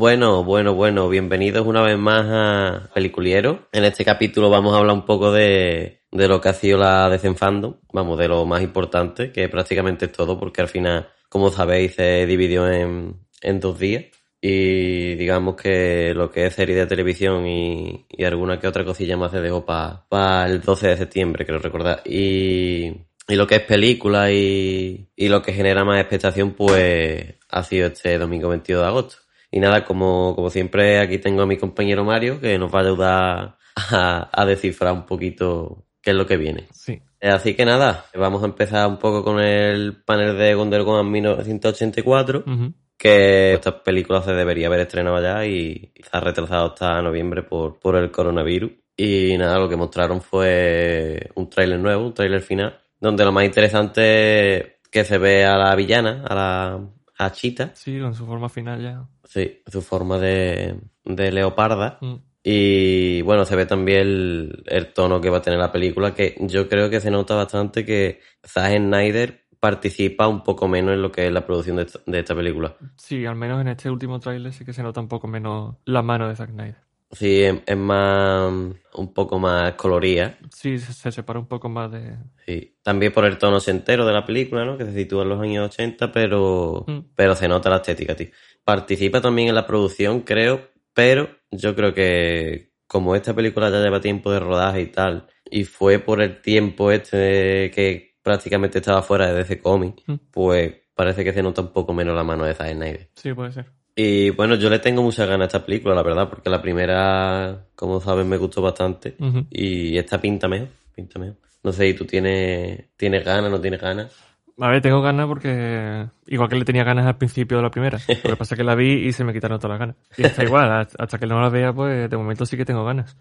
Bueno, bueno, bueno, bienvenidos una vez más a Peliculiero. En este capítulo vamos a hablar un poco de, lo que ha sido la Decenfandom, vamos, de lo más importante, que prácticamente es todo, porque al final, como sabéis, se dividió en, dos días. Y digamos que lo que es serie de televisión y, y alguna que otra cosilla más se dejó para el 12 de septiembre, creo recordar. Y, y lo que es película y, y lo que genera más expectación, pues ha sido este domingo 22 de agosto. Y nada, como, como siempre, aquí tengo a mi compañero Mario, que nos va a ayudar a, a descifrar un poquito qué es lo que viene. Sí. Así que nada, vamos a empezar un poco con el panel de Wonder Woman 1984, Ujú. que esta película se debería haber estrenado ya y se ha retrasado hasta noviembre por, por el coronavirus. Y nada, lo que mostraron fue un tráiler nuevo, un tráiler final, donde lo más interesante es que se ve a la villana, a la a Chita, Sí, con su forma final ya. sí, su forma de, de leoparda. Mm. Y bueno, se ve también el, el tono que va a tener la película, que yo creo que se nota bastante que Zack Snyder participa un poco menos en lo que es la producción de, esta- de esta película. Sí, al menos en este último tráiler sí que se nota un poco menos la mano de Zack Snyder. Sí, es, es más, un poco más colorida. Sí, se, se separa un poco más de... Sí. También por el tono entero de la película, ¿no? Que se sitúa en los años 80, pero, Mm. pero se nota la estética, tío. Participa también en la producción, creo, pero yo creo que como esta película ya lleva tiempo de rodaje y tal, y fue por el tiempo este que prácticamente estaba fuera de DC Comics, Mm. pues parece que se nota un poco menos la mano de Zack Snyder. Sí, puede ser. Y bueno, yo le tengo muchas ganas a esta película, la verdad, porque la primera, como sabes, me gustó bastante. Y esta pinta mejor, pinta mejor. No sé, ¿y tú tienes, tienes ganas, no tienes ganas? A ver, tengo ganas porque... Igual que le tenía ganas al principio de la primera. Lo que pasa es que la vi y se me quitaron todas las ganas. Y está igual, hasta que no la vea, pues de momento sí que tengo ganas.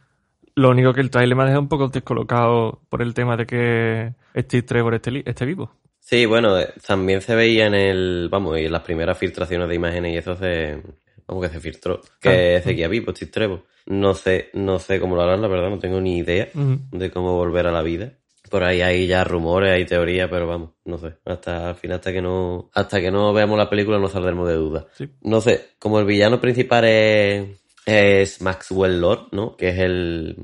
Lo único que el trailer me ha dejado un poco descolocado por el tema de que Steve Trevor esté, esté vivo. Sí, bueno, eh, también se veía en el, vamos, y en las primeras filtraciones de imágenes y eso se, vamos que se filtró, que Ah. seguía vivo, Steve Trevor. No sé, no sé cómo lo harán, la verdad, no tengo ni idea de cómo volver a la vida. Por ahí hay ya rumores, hay teorías, pero vamos, no sé. Hasta al final, hasta que no, hasta que no veamos la película no saldremos de duda. Sí. No sé, como el villano principal es, es Maxwell Lord, ¿no? Que es el,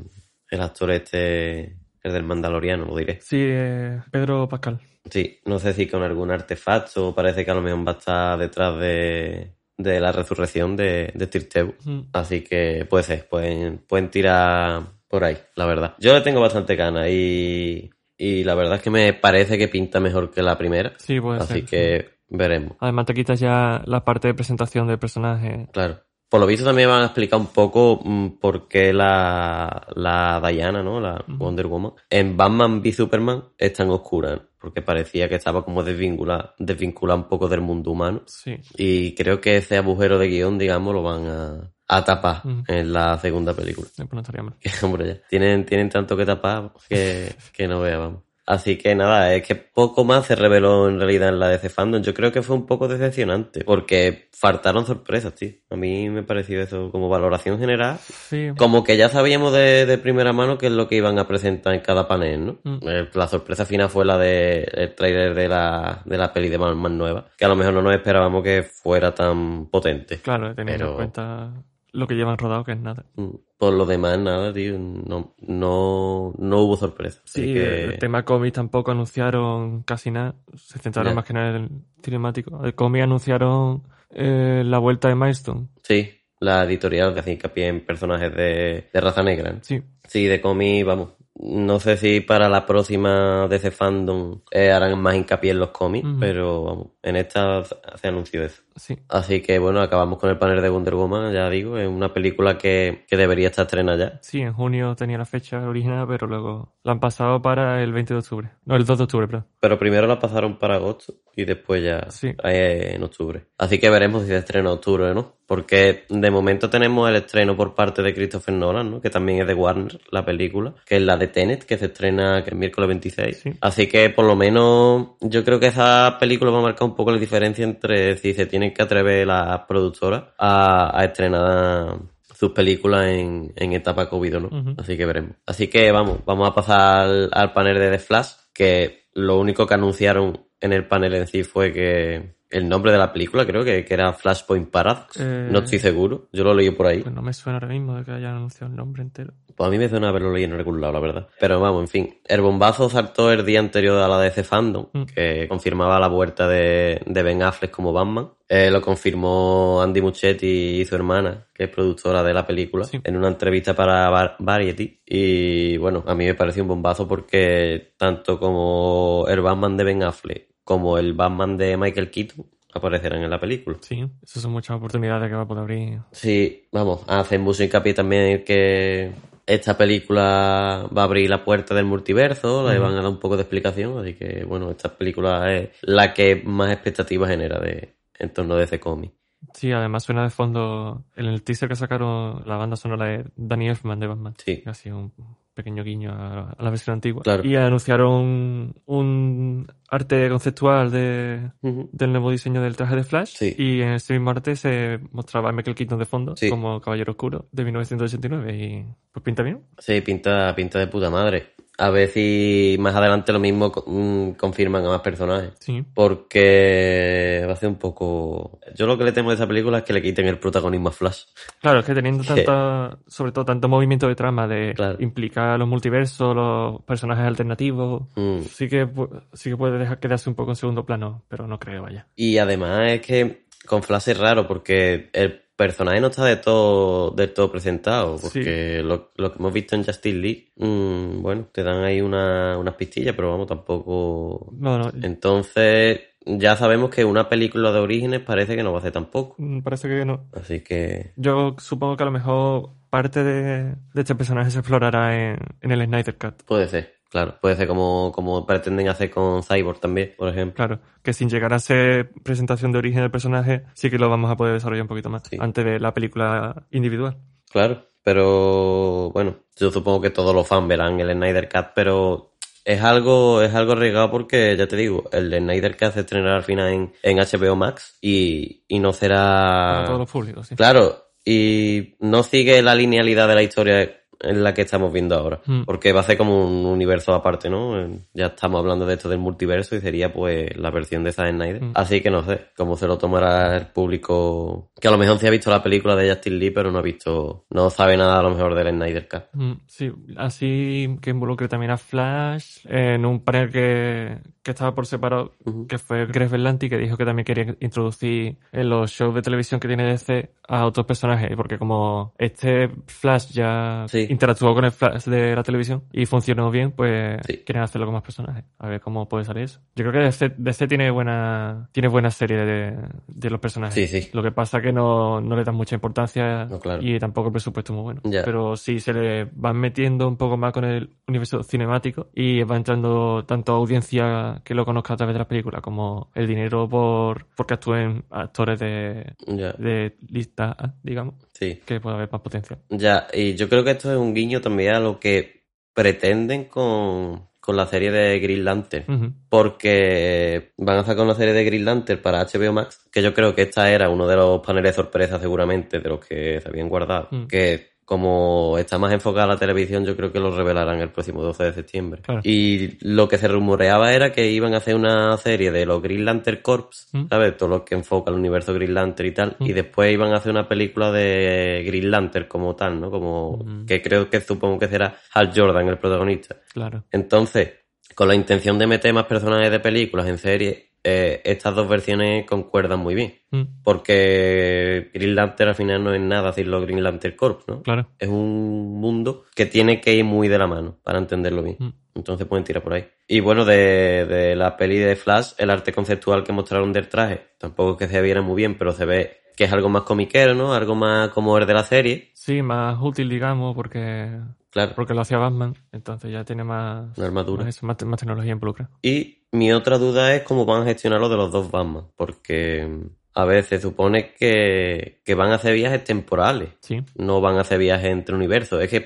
el actor este, el del Mandaloriano, lo diré. Sí, eh, Pedro Pascal. Sí, no sé si con algún artefacto, parece que a lo mejor va a estar detrás de, de la resurrección de, de Tirtebu. Ujú. Así que puede ser, pueden, pueden tirar por ahí, la verdad. Yo le tengo bastante ganas y, y la verdad es que me parece que pinta mejor que la primera. Sí, puede Así ser. que veremos. Además te quitas ya la parte de presentación del personaje. Claro. Por lo visto también van a explicar un poco mm, por qué la, la Diana, ¿no? La Wonder Woman, en Batman v Superman es tan oscura, porque parecía que estaba como desvinculada, desvinculada un poco del mundo humano. Sí. Y creo que ese agujero de guion, digamos, lo van a, a tapar en la segunda película. Pues no estaría mal. Que, hombre, ya. Tienen, tienen tanto que tapar que, que no vea, vamos. Así que nada, es que poco más se reveló en realidad en la DC Fandom. Yo creo que fue un poco decepcionante, porque faltaron sorpresas, tío. A mí me pareció eso como valoración general. Sí. Como que ya sabíamos de, de primera mano qué es lo que iban a presentar en cada panel, ¿no? Mm. Eh, La sorpresa final fue la de el tráiler de la, de la peli de Man más nueva, que a lo mejor no nos esperábamos que fuera tan potente. Claro, teniendo Pero- en cuenta lo que llevan rodado, que es nada. Mm, Por lo demás, nada, tío. No, no, no hubo sorpresa. Sí, que- el tema cómic tampoco anunciaron casi nada. Se centraron más que nada en el cinemático. El cómic anunciaron eh, la vuelta de Milestone. Sí, la editorial que hace hincapié en personajes de, de raza negra. ¿no? Sí. Sí, de cómic, vamos. No sé si para la próxima DC Fandom eh, harán más hincapié en los cómics, pero vamos, en esta se anunció eso. Sí. Así que bueno, acabamos con el panel de Wonder Woman, ya digo, es una película que, que debería estar estrenada ya. Sí, en junio tenía la fecha original, pero luego la han pasado para el 20 de octubre. No, el 2 de octubre, perdón. Pero primero la pasaron para agosto y después ya Sí. eh, en octubre. Así que veremos si se estrena en octubre o no. Porque de momento tenemos el estreno por parte de Christopher Nolan, ¿no? que también es de Warner, la película, que es la de Tenet, que se estrena el miércoles 26. Sí. Así que por lo menos yo creo que esa película va a marcar un poco la diferencia entre si se tienen que atrever las productoras a, a estrenar sus películas en, en etapa COVID no. Ujú. Así que veremos. Así que vamos, vamos a pasar al, al panel de The Flash, que lo único que anunciaron en el panel en sí fue que el nombre de la película creo que, que era Flashpoint Paradox. Eh. No estoy seguro, yo lo leí por ahí. Pues no me suena ahora mismo de que hayan anunciado el nombre entero. Pues a mí me suena haberlo leído en algún lado, la verdad. Pero vamos, en fin. El bombazo saltó el día anterior a la DC Fandom, Mm. que confirmaba la vuelta de, de Ben Affleck como Batman. Eh, lo confirmó Andy Muschietti y su hermana, que es productora de la película, Sí. en una entrevista para Var- Variety. Y bueno, a mí me pareció un bombazo porque tanto como el Batman de Ben Affleck como el Batman de Michael Keaton aparecerán en la película. Sí, esas son muchas oportunidades que va a poder abrir. Sí, vamos, hacen mucho hincapié también que esta película va a abrir la puerta del multiverso, le van a dar un poco de explicación, así que bueno, esta película es la que más expectativas genera de en torno de ese cómic. Sí, además suena de fondo en el teaser que sacaron la banda sonora de Danny Elfman de Batman. Sí. Así un pequeño guiño a, a la versión antigua. Claro. Y anunciaron un arte conceptual de, del nuevo diseño del traje de Flash. Sí. Y en este mismo arte se mostraba a Michael Keaton de fondo Sí. como Caballero Oscuro de 1989. Y pues pinta bien. Sí, pinta, pinta de puta madre. A ver si más adelante lo mismo mm, confirman a más personajes. Sí. Porque va a ser un poco... Yo lo que le temo a esa película es que le quiten el protagonismo a Flash. Claro, es que teniendo tanta, sobre todo tanto movimiento de trama de Claro. implicar los multiversos, los personajes alternativos, Mm. sí que sí que puede dejar quedarse un poco en segundo plano, pero no creo, vaya. Y además es que con Flash es raro porque el personaje no está de todo, del todo presentado. Porque lo, lo que hemos visto en Justice League, mm, bueno, te dan ahí una, unas pistillas, pero vamos, tampoco. No, no, Entonces, ya sabemos que una película de orígenes parece que no va a ser tampoco. mm, parece que no. Así que. Yo supongo que a lo mejor parte de, de este personaje se explorará en, en el Snyder Cut. Puede ser, claro. Puede ser como, como pretenden hacer con Cyborg también, por ejemplo. Claro, que sin llegar a ser presentación de origen del personaje, sí que lo vamos a poder desarrollar un poquito más Sí. antes de la película individual. Claro, pero bueno, yo supongo que todos los fans verán el Snyder Cut, pero es algo, es algo arriesgado porque, ya te digo, el Snyder Cut se estrenará al final en, en HBO Max y, y no Para será... todos los públicos, sí. Claro, y no sigue la linealidad de la historia en la que estamos viendo ahora, Mm. porque va a ser como un universo aparte, ¿no? Eh, Ya estamos hablando de esto del multiverso y sería pues la versión de Zack Snyder. Mm. Así que no sé cómo se lo tomará el público, que a lo mejor sí ha visto la película de Justin Lee, pero no ha visto, no sabe nada a lo mejor del Snyder Cut. Mm, Sí, así que involucre también a Flash en un panel que, que estaba por separado, que fue Greg Berlanti, que dijo que también quería introducir en los shows de televisión que tiene DC a otros personajes, porque como este Flash ya Sí. Interactuó con el Flash de la televisión y funcionó bien, pues Sí. quieren hacerlo con más personajes. A ver cómo puede salir eso. Yo creo que DC, DC tiene buena tiene buena serie de, de los personajes. Sí, sí. Lo que pasa que no, no le dan mucha importancia No, claro. y tampoco el presupuesto es muy bueno. Ya. Pero si se le van metiendo un poco más con el universo cinemático y va entrando tanto audiencia que lo conozca a través de las películas como el dinero por porque actúen actores de, de lista A, digamos, sí. que puede haber más potencial. Ya, y yo creo que esto es un guiño también a lo que pretenden con, con la serie de Green Lantern. Porque van a sacar una serie de Green Lantern para HBO Max, que yo creo que esta era uno de los paneles de sorpresa seguramente de los que se habían guardado, Mm. que como está más enfocada a la televisión, yo creo que lo revelarán el próximo 12 de septiembre. Claro. Y lo que se rumoreaba era que iban a hacer una serie de los Green Lantern Corps, Mm. ¿sabes? Todo lo que enfoca el universo Green Lantern y tal, Mm. y después iban a hacer una película de Green Lantern como tal, ¿no? Como Mm. que creo que supongo que será Hal Jordan el protagonista. Claro. Entonces, con la intención de meter más personajes de películas en serie, eh, estas dos versiones concuerdan muy bien. Mm, Porque Green Lantern al final no es nada decirlo Green Lantern Corps, ¿no? claro. Es un mundo que tiene que ir muy de la mano para entenderlo bien. Mm. Entonces pueden tirar por ahí. Y bueno, de, de la peli de Flash, el arte conceptual que mostraron del traje, tampoco es que se viera muy bien, pero se ve que es algo más comiquero, ¿no? Algo más como el de la serie. Sí, más útil, digamos, porque, Claro, porque lo hacía Batman. Entonces ya tiene más, una armadura. más, eso, más, más tecnología involucrada. Y mi otra duda es cómo van a gestionar lo de los dos Batman, porque a veces supone que, que van a hacer viajes temporales, Sí. no van a hacer viajes entre universos. Es que,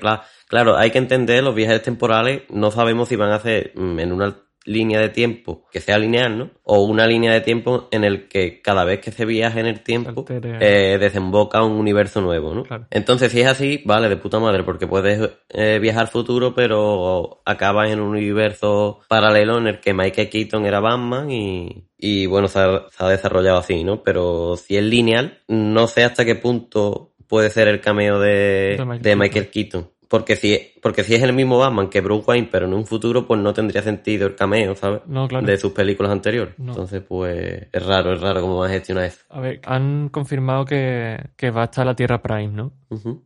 claro, hay que entender los viajes temporales, no sabemos si van a hacer mm, en una línea de tiempo que sea lineal, ¿no? O una línea de tiempo en el que cada vez que se viaja en el tiempo eh, desemboca un universo nuevo, ¿no? Claro. Entonces, si es así, vale, de puta madre, porque puedes eh, viajar al futuro, pero acabas en un universo paralelo en el que Michael Keaton era Batman y, y bueno, se ha, se ha desarrollado así, ¿no? Pero si es lineal, no sé hasta qué punto puede ser el cameo de, De Michael de Michael Keaton. Porque si, porque si es el mismo Batman que Bruce Wayne, pero en un futuro, pues no tendría sentido el cameo, ¿sabes? No, claro. De sus películas anteriores. No. Entonces, pues, es raro, es raro cómo van a gestionar eso. A ver, han confirmado que, que va a estar la Tierra Prime, ¿no?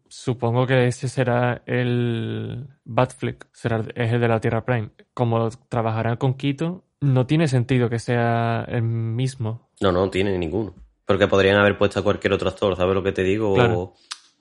Supongo que ese será el Batfleck, será, es el de la Tierra Prime. Como trabajarán con Quito, no tiene sentido que sea el mismo. No, no tiene ninguno. Porque podrían haber puesto a cualquier otro actor, ¿sabes lo que te digo? Claro. O,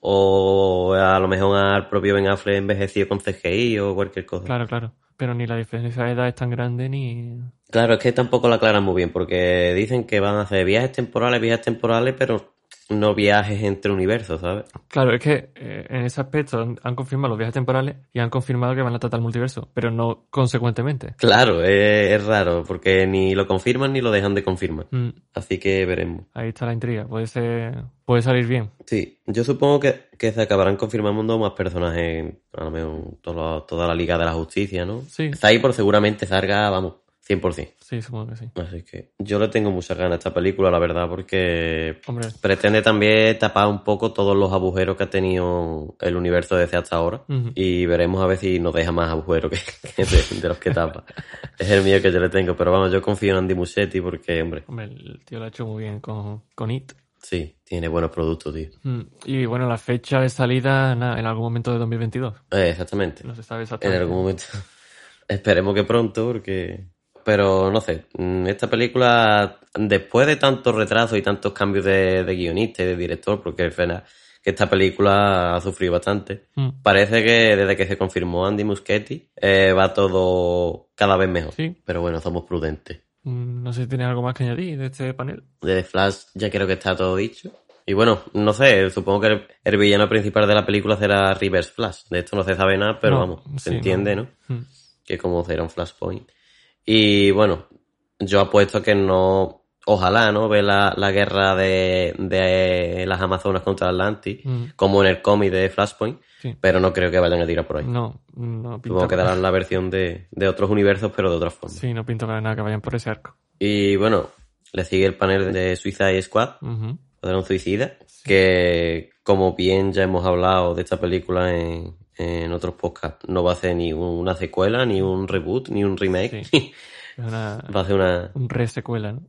o a lo mejor al propio Ben Affleck envejecido con CGI o cualquier cosa. Claro, claro. Pero ni la diferencia de edad es tan grande ni... Claro, es que tampoco lo aclaran muy bien, porque dicen que van a hacer viajes temporales, viajes temporales, pero no viajes entre universos, ¿sabes? Claro, es que eh, en ese aspecto han, han confirmado los viajes temporales y han confirmado que van a tratar el multiverso, pero no consecuentemente. Claro, es, es raro, porque ni lo confirman ni lo dejan de confirmar. Mm, Así que veremos. ahí está la intriga. Puede ser, puede salir bien. Sí, yo supongo que, que se acabarán confirmando más personajes, a lo mejor toda, toda la Liga de la Justicia, ¿no? Sí, Está ahí por seguramente salga, vamos, 100%. sí, supongo que sí. Así que yo le tengo muchas ganas a esta película, la verdad, porque Hombre, pretende también tapar un poco todos los agujeros que ha tenido el universo desde hasta ahora. Y veremos a ver si nos deja más agujeros que, que de, de los que tapa. es el mío que yo le tengo, pero vamos, yo confío en Andy Muschietti porque, hombre, Hombre, el tío lo ha hecho muy bien con, con It. sí, tiene buenos productos, tío. Mm, Y bueno, la fecha de salida nada, en algún momento de 2022. Eh, exactamente. No se sabe En exactamente. algún momento. Esperemos que pronto, porque. Pero no sé, mm, esta película, después de tantos retrasos y tantos cambios de, de guionista y de director, porque al final que esta película ha sufrido bastante, Mm, parece que desde que se confirmó Andy Muschietti eh, va todo cada vez mejor. Sí. Pero bueno, somos prudentes. mm, No sé si tienes algo más que añadir de este panel. De Flash ya creo que está todo dicho. Y bueno, no sé, supongo que el, el villano principal de la película será Reverse Flash. De esto no se sabe nada, pero No, vamos, se sí, entiende, ¿no? Mm, que como será un Flashpoint. Y bueno, yo apuesto que no, ojalá, ¿no? Ve la, la guerra de, de las Amazonas contra Atlantis, mm, como en el cómic de Flashpoint, Sí. pero no creo que vayan a tirar por ahí. No, no Supongo pinta que darán la versión de, de otros universos, pero de otra forma. Sí, no pinta nada que vayan por ese arco. Y bueno, le sigue el panel de Suicide Squad, Ujú. Escuadrón Suicida, que como bien ya hemos hablado de esta película en, en otros podcasts, no va a ser ni una secuela, ni un reboot, ni un remake. Una, va a ser una, un re secuela, ¿no?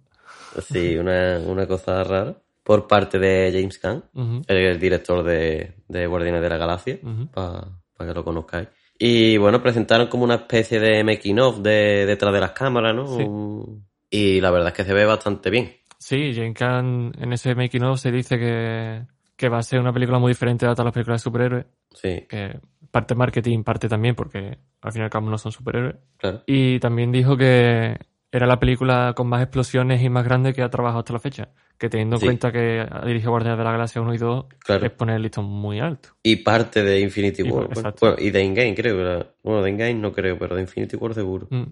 sí, una, una cosa rara por parte de James Gunn, el, el director de, de Guardianes de la Galaxia, ujú. para que lo conozcáis. Y bueno, presentaron como una especie de making of de, detrás de las cámaras, ¿no? Sí. Y la verdad es que se ve bastante bien. Sí, Jane Khan en ese making of se dice que, que va a ser una película muy diferente a todas las películas de superhéroes. Sí, Que parte marketing, parte también, porque al fin y al cabo no son superhéroes. claro. Y también dijo que era la película con más explosiones y más grande que ha trabajado hasta la fecha. Que teniendo en Sí. cuenta que ha dirigido Guardianes de la Galaxia 1 y 2, Claro. es poner el listón muy alto. Y parte de Infinity Y- War. Bueno, exacto. bueno, y de Endgame, creo. ¿verdad? Bueno, de Endgame no creo, pero de Infinity War seguro. Mm.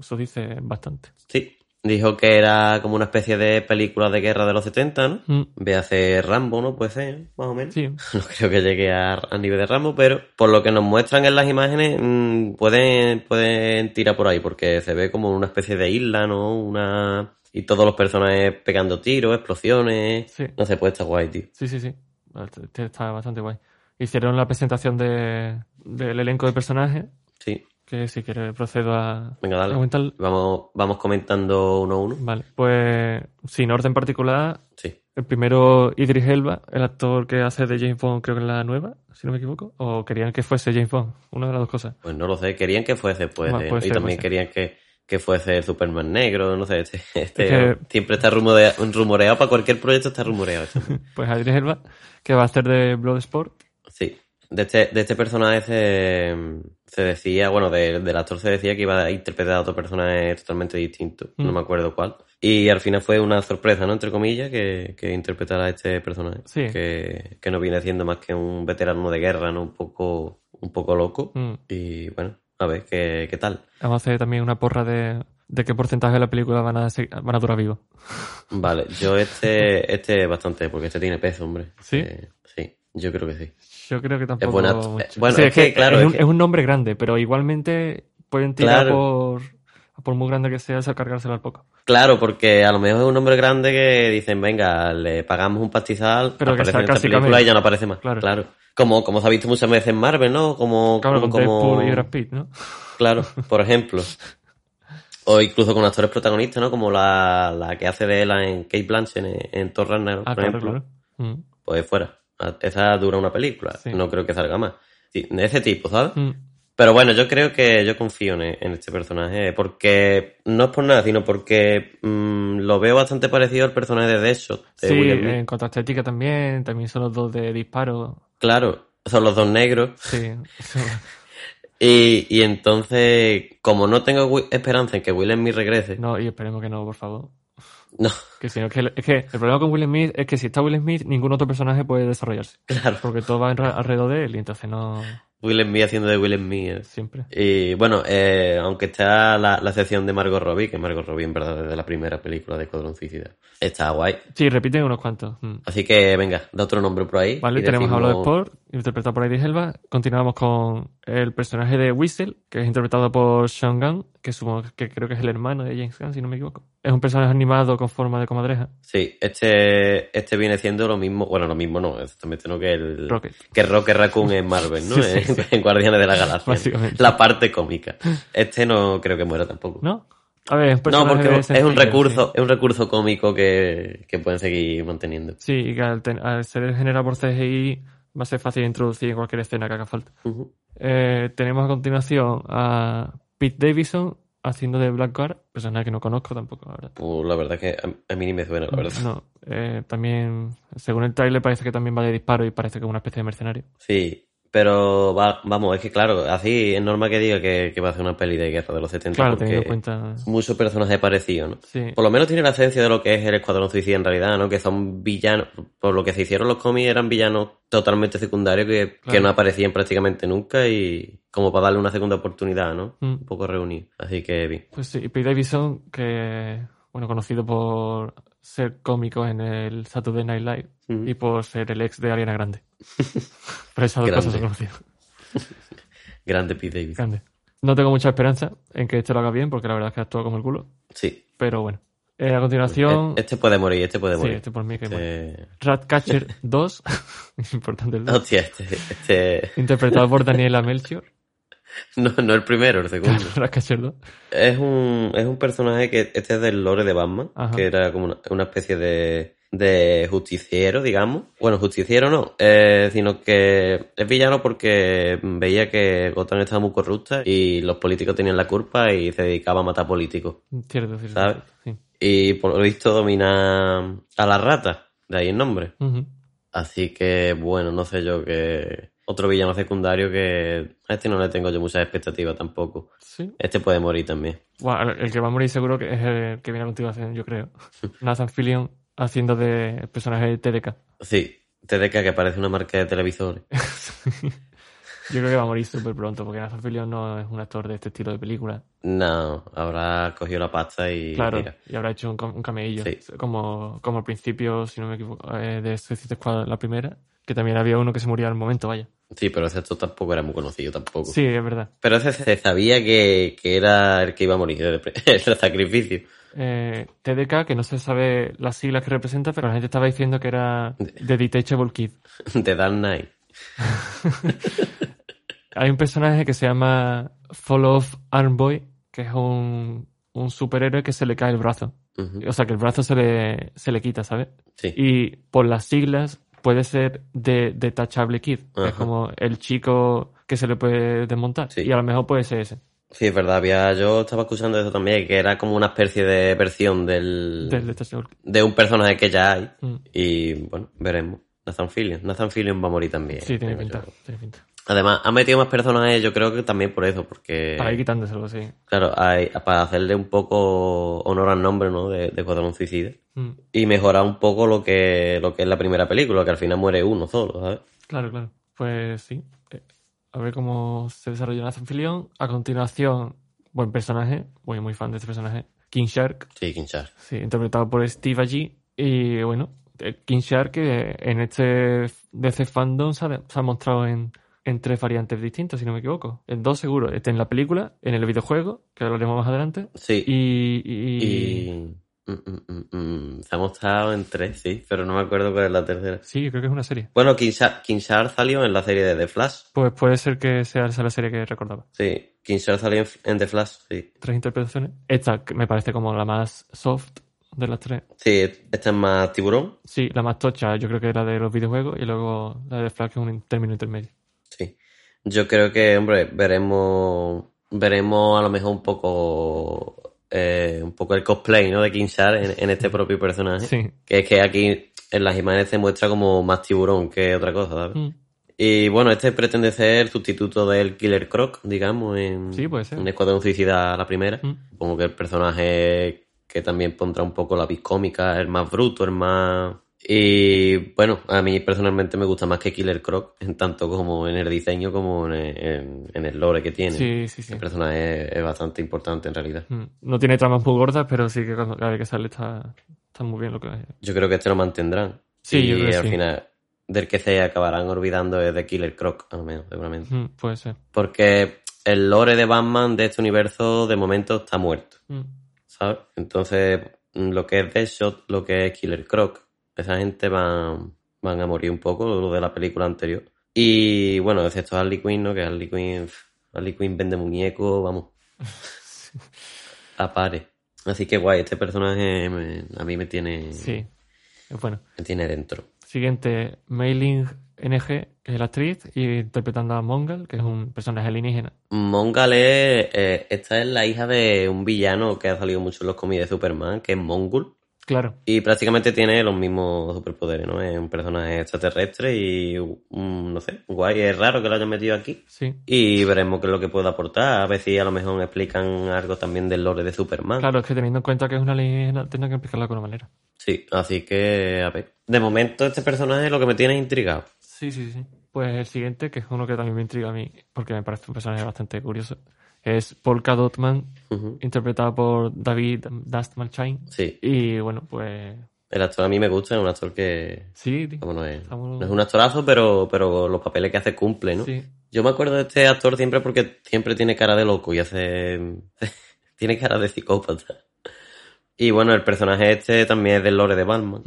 Eso dice bastante. Sí. Dijo que era como una especie de película de guerra de los 70, ¿no? Mm. Ve a hacer Rambo, ¿no? Puede ser, más o menos. Sí, No creo que llegue a, a nivel de Rambo, pero por lo que nos muestran en las imágenes, mm, pueden, pueden tirar por ahí, porque se ve como una especie de isla, ¿no? Una. Y todos los personajes pegando tiros, explosiones. Sí. No sé, pues está guay, tío. sí, sí, sí. Está bastante guay. Hicieron la presentación de, del elenco de personajes, Sí. Que si quieres procedo a, Venga, a dale. comentar. Vamos, vamos comentando uno a uno. Vale, pues sin orden particular, Sí. el primero Idris Elba, el actor que hace de James Bond, creo que en la nueva, si no me equivoco, o querían que fuese James Bond, una de las dos cosas. Pues no lo sé, querían que fuese, pues, Bueno, eh, y también querían que, que fuese el Superman negro, no sé, este, este Es que- siempre está rumorea- rumoreado, para cualquier proyecto está rumoreado. Pues Idris Elba, que va a hacer de Bloodsport. Sí, de este, de este personaje se decía, bueno, de- del actor se decía que iba a interpretar a otro personaje totalmente distinto, no Mm. me acuerdo cuál. Y al final fue una sorpresa, ¿no? Entre comillas, que, que interpretara a este personaje. Sí. Que, que no viene siendo más que un veterano de guerra, ¿no? Un poco, un poco loco. Mm. Y bueno, a ver qué, qué tal. Vamos a hacer también una porra de, de qué porcentaje de la película van a, van a durar vivos. Vale, yo este, este bastante, porque este tiene peso, hombre. ¿Sí? Eh, sí, yo creo que sí. Yo creo que tampoco. mucho. eh, bueno, Sí, es que, claro, es, es un, que- es un nombre grande, pero igualmente pueden tirar Claro. por, por muy grande que sea, a cargárselo al poco. Claro, porque a lo mejor es un hombre grande que dicen, venga, le pagamos un pastizal, Pero que aparece sea en esta película y ya no aparece más. Claro. Claro. Como, como se ha visto muchas veces en Marvel, ¿no? Como, Claro, con como, y Brad Pitt, ¿no? Claro, por ejemplo. O incluso con actores protagonistas, ¿no? Como la, la que hace de Ella en Kate Blanchett en, en Thor Ragnarok, Ah, por claro, ejemplo. claro. Mm. Pues fuera. Esa dura una película. Sí. No creo que salga más. Sí, de ese tipo, ¿sabes? Mm. Pero bueno, yo creo que yo confío en, en este personaje, porque no es por nada, sino porque mm, lo veo bastante parecido al personaje de Deadshot, de Sí, Will Smith. en cuanto a estética también, también son los dos de disparo. Claro, son los dos negros. Sí. Y, y entonces, como no tengo esperanza en que Will Smith regrese, no, y esperemos que no, por favor. Que no, que, es que el problema con Will Smith es que si está Will Smith, ningún otro personaje puede desarrollarse. claro, Porque todo va alrededor de él y entonces no. Will Smith haciendo de Will Smith. eh. Siempre. Y bueno, eh, aunque está la, la sección de Margot Robbie, que Margot Robbie en verdad desde la primera película de Escuadrón Suicida, está guay. Sí, repiten unos cuantos. Mm. Así que venga, da otro nombre por ahí. Vale, y tenemos a Hablo de Sport, interpretado por Idris Elba. Continuamos con el personaje de Whistle, que es interpretado por Sean Gunn, que, supongo que creo que es el hermano de James Gunn, si no me equivoco. Es un personaje animado con forma de comadreja. Sí, este, este viene siendo lo mismo, bueno, lo mismo no, exactamente no que el Rocket. que Rocket Raccoon en Marvel, ¿no? Sí, sí, en, sí. en Guardianes de la Galaxia. La parte cómica. Este no creo que muera tampoco. ¿No? A ver, es un No, porque es un recurso, es un recurso cómico que, que pueden seguir manteniendo. Sí, y que al, ten- al ser generado por CGI va a ser fácil de introducir en cualquier escena que haga falta. Eh, tenemos a continuación a Pete Davidson haciendo de Blackguard, personaje que no conozco tampoco, la verdad. Pues la verdad que a, a mí ni me suena, la verdad. No, eh, también, según el trailer parece que también va de disparo y parece que es una especie de mercenario. Sí, pero va, vamos, es que claro, así es normal que diga que, que va a hacer una peli de guerra de los 70 Claro, porque teniendo en cuenta... muchos personajes parecidos, ¿no? Sí, Por lo menos tiene la esencia de lo que es el Escuadrón Suicida en realidad, ¿no? Que son villanos, por lo que se hicieron los cómics, eran villanos totalmente secundarios que, que no aparecían prácticamente nunca y como para darle una segunda oportunidad, ¿no? Mm. Un poco reunido. Así que bien. pues sí, Pete Davidson, que, bueno, conocido por ser cómico en el Saturday Night Live Mm. y por ser el ex de Ariana Grande. Grande. cosas. Grande Pete Davis. Grande. No tengo mucha esperanza en que este lo haga bien, porque la verdad es que actúa como el culo. Sí. Pero bueno. Eh, a continuación... E- Este puede morir, este puede sí, morir. este por mí que. Este- Ratcatcher 2. Importante el 2. Hostia, este, este... Interpretado por Daniela Melchior. No, no el primero, el segundo. Ratcatcher 2. Es un, es un personaje que este es del lore de Batman, Ajá. que era como una, una especie de, de justiciero, digamos. Bueno, justiciero no, eh, sino que es villano porque veía que Gotham estaba muy corrupta y los políticos tenían la culpa y se dedicaba a matar políticos. Cierto, cierto. ¿Sabes? Sí. Y por lo visto domina a la rata, de ahí el nombre. Así que, bueno, no sé yo que... Otro villano secundario que a este no le tengo yo muchas expectativas tampoco. Sí. Este puede morir también. El que va a morir seguro que es el que viene a continuación, yo creo. Nathan Fillion haciendo de personaje de TDK. Sí, TDK que parece una marca de televisores. Yo creo que va a morir súper pronto, porque Nathan Fillion no es un actor de este estilo de película. No, habrá cogido la pasta y claro, mira. y habrá hecho un, un. Sí. Como, como al principio, si no me equivoco, eh, de Suicide Squad, la primera, que también había uno que se moría al momento, vaya. Sí, pero ese actor tampoco era muy conocido tampoco. Sí, es verdad. Pero ese se sabía que, que era el que iba a morir, el, el sacrificio. Eh, TDK, que no se sabe las siglas que representa, pero la gente estaba diciendo que era The Detachable Kid. De Dark Knight. Hay un personaje que se llama Fall of Armboy, que es un, un superhéroe que se le cae el brazo. O sea, que el brazo se le, se le quita, ¿sabes? Sí. Y por las siglas puede ser de Detachable Kid, que es como el chico que se le puede desmontar. Sí. Y a lo mejor puede ser ese, Sí, es verdad. Había, yo estaba escuchando eso también, que era como una especie de versión del, del de un personaje que ya hay. Mm. Y bueno, veremos. Nathan Fillion. Nathan Fillion va a morir también. Sí, tiene pinta, tiene pinta. Además, han metido más personajes, yo creo que también por eso, porque... Para ir quitándoselo, sí. Claro, hay- para hacerle un poco honor al nombre, ¿no? De, de Escuadrón Suicida. Mm. Y mejorar un poco lo que, lo que es la primera película, que al final muere uno solo, ¿sabes? Claro, claro. Pues sí. Eh, A ver cómo se desarrolla Nathan Fillion. A continuación, buen personaje. Muy, muy fan de este personaje. King Shark. Sí, Kinchar. Sí, interpretado por Steve allí. Y bueno, eh, King Shark que en este DC Fandom se ha, se ha mostrado en, en tres variantes distintas, si no me equivoco. En dos seguro. Este en la película, en el videojuego, que hablaremos más adelante. Sí. Y... y- Y... mm, mm, mm, mm, Se ha mostrado en tres, sí, pero no me acuerdo cuál es la tercera. Sí, creo que es una serie. Bueno, Kinshar, Kinshar salió en la serie de The Flash. Pues puede ser que sea esa la serie que recordaba. Sí, Kinshar salió en, The Flash, sí. Tres interpretaciones. Esta me parece como la más soft de las tres. Sí, esta es más tiburón. Sí, la más tocha yo creo que es la de los videojuegos y luego la de Flash que es un término intermedio. Sí. Yo creo que, hombre, veremos veremos a lo mejor un poco eh, un poco el cosplay, ¿no? De Kinshar en, en este propio personaje. Sí. Que es que aquí en las imágenes se muestra como más tiburón que otra cosa, ¿sabes? Mm. Y bueno, este pretende ser sustituto del Killer Croc, digamos, en, Sí, puede ser. en Escuadrón Suicida la primera. Mm. Supongo que el personaje que también pondrá un poco la vis cómica, el más bruto, el más... Y bueno, a mí personalmente me gusta más que Killer Croc, en tanto como en el diseño como en, en- en el lore que tiene. Sí, sí, sí. El personaje es, es bastante importante en realidad. Mm. No tiene tramas muy gordas, pero sí que cada vez que sale está, está muy bien lo que Yo creo que este lo mantendrán. Sí, y yo creo que al sí. final del que se acabarán olvidando es de Killer Croc, al menos, seguramente. Mm, puede ser. Porque el lore de Batman de este universo de momento está muerto, Mm. ¿sabes? Entonces, lo que es Deadshot, lo que es Killer Croc, esa gente van, van a morir un poco, lo de la película anterior. Y bueno, excepto Harley Quinn, ¿no? Que Harley Quinn, Harley Quinn vende muñecos, vamos, a pares. Así que guay, este personaje me- a mí me tiene, Sí, bueno. me tiene dentro. Siguiente, Mailing NG, que es la actriz, y interpretando a Mongal, que es un personaje alienígena. Mongal es, eh, esta es la hija de un villano que ha salido mucho en los cómics de Superman, que es Mongul. Claro, Y prácticamente tiene los mismos superpoderes, ¿no? Es un personaje extraterrestre y, no sé, guay, es raro que lo hayan metido aquí. sí. Y veremos qué es lo que puede aportar. A ver si a lo mejor explican algo también del lore de Superman. Claro, es que teniendo en cuenta que es una alienígena, tendrán que explicarlo de alguna manera. Sí, así que, a ver. De momento, este personaje lo que me tiene es intrigado. Sí, sí, sí. Pues el siguiente, que es uno que también me intriga a mí, porque me parece un personaje bastante curioso, es Polka Dotman, Ujú. interpretado por David Dastmalchian. Sí, Y bueno, pues el actor a mí me gusta, es un actor que, sí, como no es, no es un actorazo, pero, pero los papeles que hace cumple, ¿no? Sí, Yo me acuerdo de este actor siempre porque siempre tiene cara de loco y hace. tiene cara de psicópata. Y bueno, el personaje este también es del lore de Batman.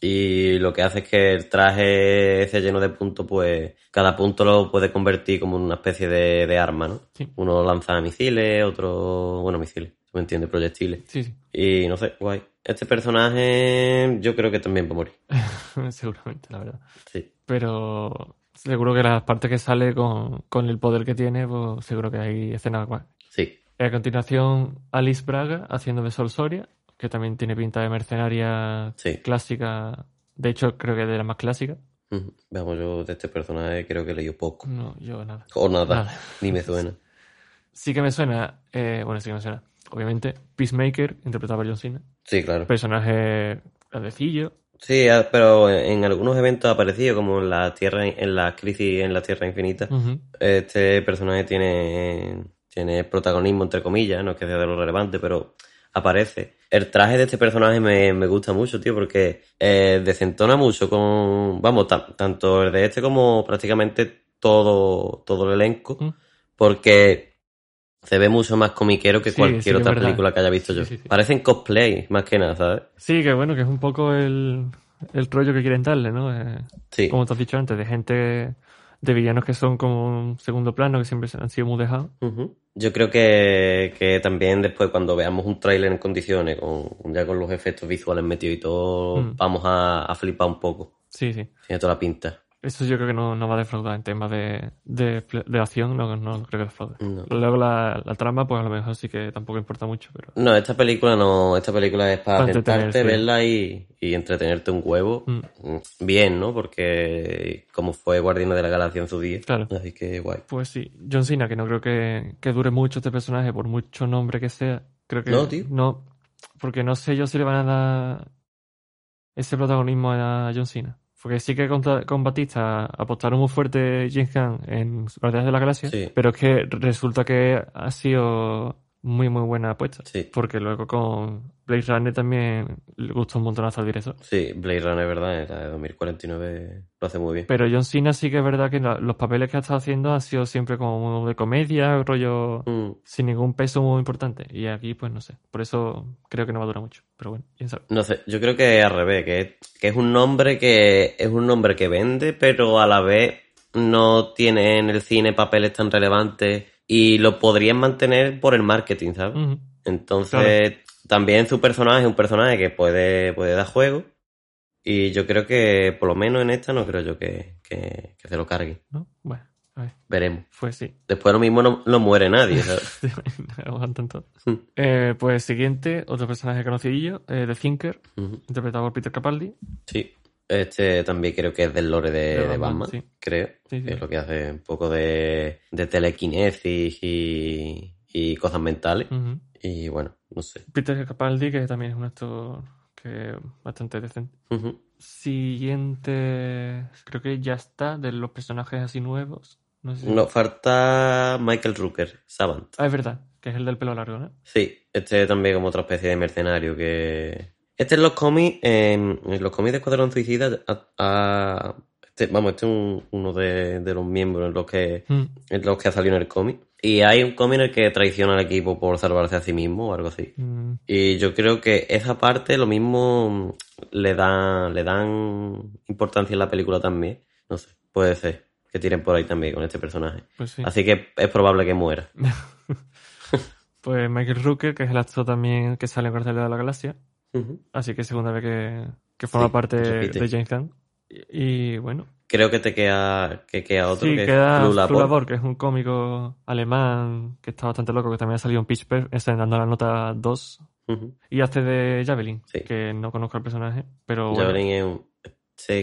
Y lo que hace es que el traje ese lleno de puntos, pues cada punto lo puede convertir como en una especie de, de arma, ¿no? Sí. Uno lanza misiles, otro. Bueno, misiles, ¿tú me entiendes? Proyectiles. sí, sí. Y no sé, guay. Este personaje yo creo que también va a morir. Seguramente, la verdad. Sí. Pero seguro que las partes que sale con, con el poder que tiene, pues seguro que hay escenas guay. Sí. A continuación, Alice Braga haciendo de Sol Soria, que también tiene pinta de mercenaria Sí. clásica. De hecho, creo que de la más clásica. Vamos, yo de este personaje creo que leído poco. No, yo nada. O nada. Nada. Ni me suena. Sí que me suena, eh, bueno, sí que me suena. Obviamente, Peacemaker, interpretado por John Cena. Sí, claro. Personaje grandecillo. Sí, ah, pero en algunos eventos ha aparecido, como en la Tierra, en la crisis en la Tierra Infinita. Este personaje tiene, tiene protagonismo, entre comillas, no es que sea de lo relevante, pero aparece. El traje de este personaje me, me gusta mucho, tío, porque eh, desentona mucho con, vamos, ta- tanto el de este como prácticamente todo, todo el elenco, Mm. porque se ve mucho más comiquero que Sí, cualquier sí otra película que haya visto Sí, yo. Parecen cosplay, más que nada, ¿sabes? Sí, que bueno, que es un poco el, el rollo que quieren darle, ¿no? Eh, Sí. como te has dicho antes, de gente de villanos que son como un segundo plano, que siempre han sido muy dejados. Yo creo que, que también después cuando veamos un tráiler en condiciones, con, ya con los efectos visuales metidos y todo, Mm. vamos a, a flipar un poco. Sí, sí. Tiene toda la pinta. Eso yo creo que no, no va a defraudar en temas de, de, de acción, no, no creo que defraude. No. Luego la, la trama, pues a lo mejor sí que tampoco importa mucho, pero... No, esta película no, esta película es para Para sentarte, verla y, y entretenerte un huevo. Mm. Mm, Bien, ¿no? Porque como fue Guardianes de la Galaxia en su día. Claro. Así que guay. Pues sí, John Cena, que no creo que, que dure mucho este personaje, por mucho nombre que sea. Creo que No, tío. No, porque no sé yo si le van a dar ese protagonismo a John Cena. Porque sí que con Batista apostaron muy fuerte James Gunn en Guardianes de la Galaxia, Sí. pero es que resulta que ha sido muy muy buena apuesta. Sí. Porque luego con Blade Runner también le gustó un montonazo al director. Sí, Blade Runner, ¿verdad? La de 2049 lo hace muy bien. Pero John Cena sí que es verdad que los papeles que ha estado haciendo han sido siempre como de comedia, rollo Mm. sin ningún peso muy importante. Y aquí, pues no sé. Por eso creo que no va a durar mucho. Pero bueno, quién sabe. No sé, yo creo que al revés, que es, que es un nombre que es un nombre que vende, pero a la vez no tiene en el cine papeles tan relevantes y lo podrían mantener por el marketing, ¿sabes? Entonces, también su personaje es un personaje que puede, puede dar juego. Y yo creo que, por lo menos en esta, no creo yo que, que, que se lo cargue. ¿No? Bueno, a ver. Veremos. Pues sí. Después lo mismo no, no muere nadie, ¿sabes? Todo. Eh, pues siguiente, otro personaje conocidillo, eh, The Thinker, interpretado por Peter Capaldi. Sí. Este también creo que es del lore de, Batman, sí. creo. Sí, sí. Que es lo que hace un poco de, de telequinesis y, y cosas mentales. Y bueno, no sé. Peter Capaldi, que también es un actor que bastante decente. Siguiente, creo que ya está, de los personajes así nuevos. No sé si- Nos falta Michael Rooker, Savant. Ah, es verdad, que es el del pelo largo, ¿no? Sí, este también como otra especie de mercenario que... Este en los cómics, en, en los cómics de Escuadrón Suicida, a- a- este- vamos, este es un- uno de, de los miembros en los que Mm. en los que ha salido en el cómic. Y hay un cómic en el que traiciona al equipo por salvarse a sí mismo o algo así. Mm, Y yo creo que esa parte lo mismo le dan, le dan importancia en la película también. No sé, puede ser que tiren por ahí también con este personaje. pues sí. Así que es probable que muera. Pues Michael Rooker, que es el actor también que sale en Guardianes de la Galaxia. Así que segunda vez que, que forma Sí, parte repite. de James Gunn. Y, y bueno, Creo que te queda, que queda otro, sí, que queda es Flu Labor. Que es un cómico alemán que está bastante loco, que también ha salido en Pitch Perfect, dando la nota 2. Ujú. Y hace de Javelin, Sí. que no conozco al personaje, pero bueno. Javelin es un-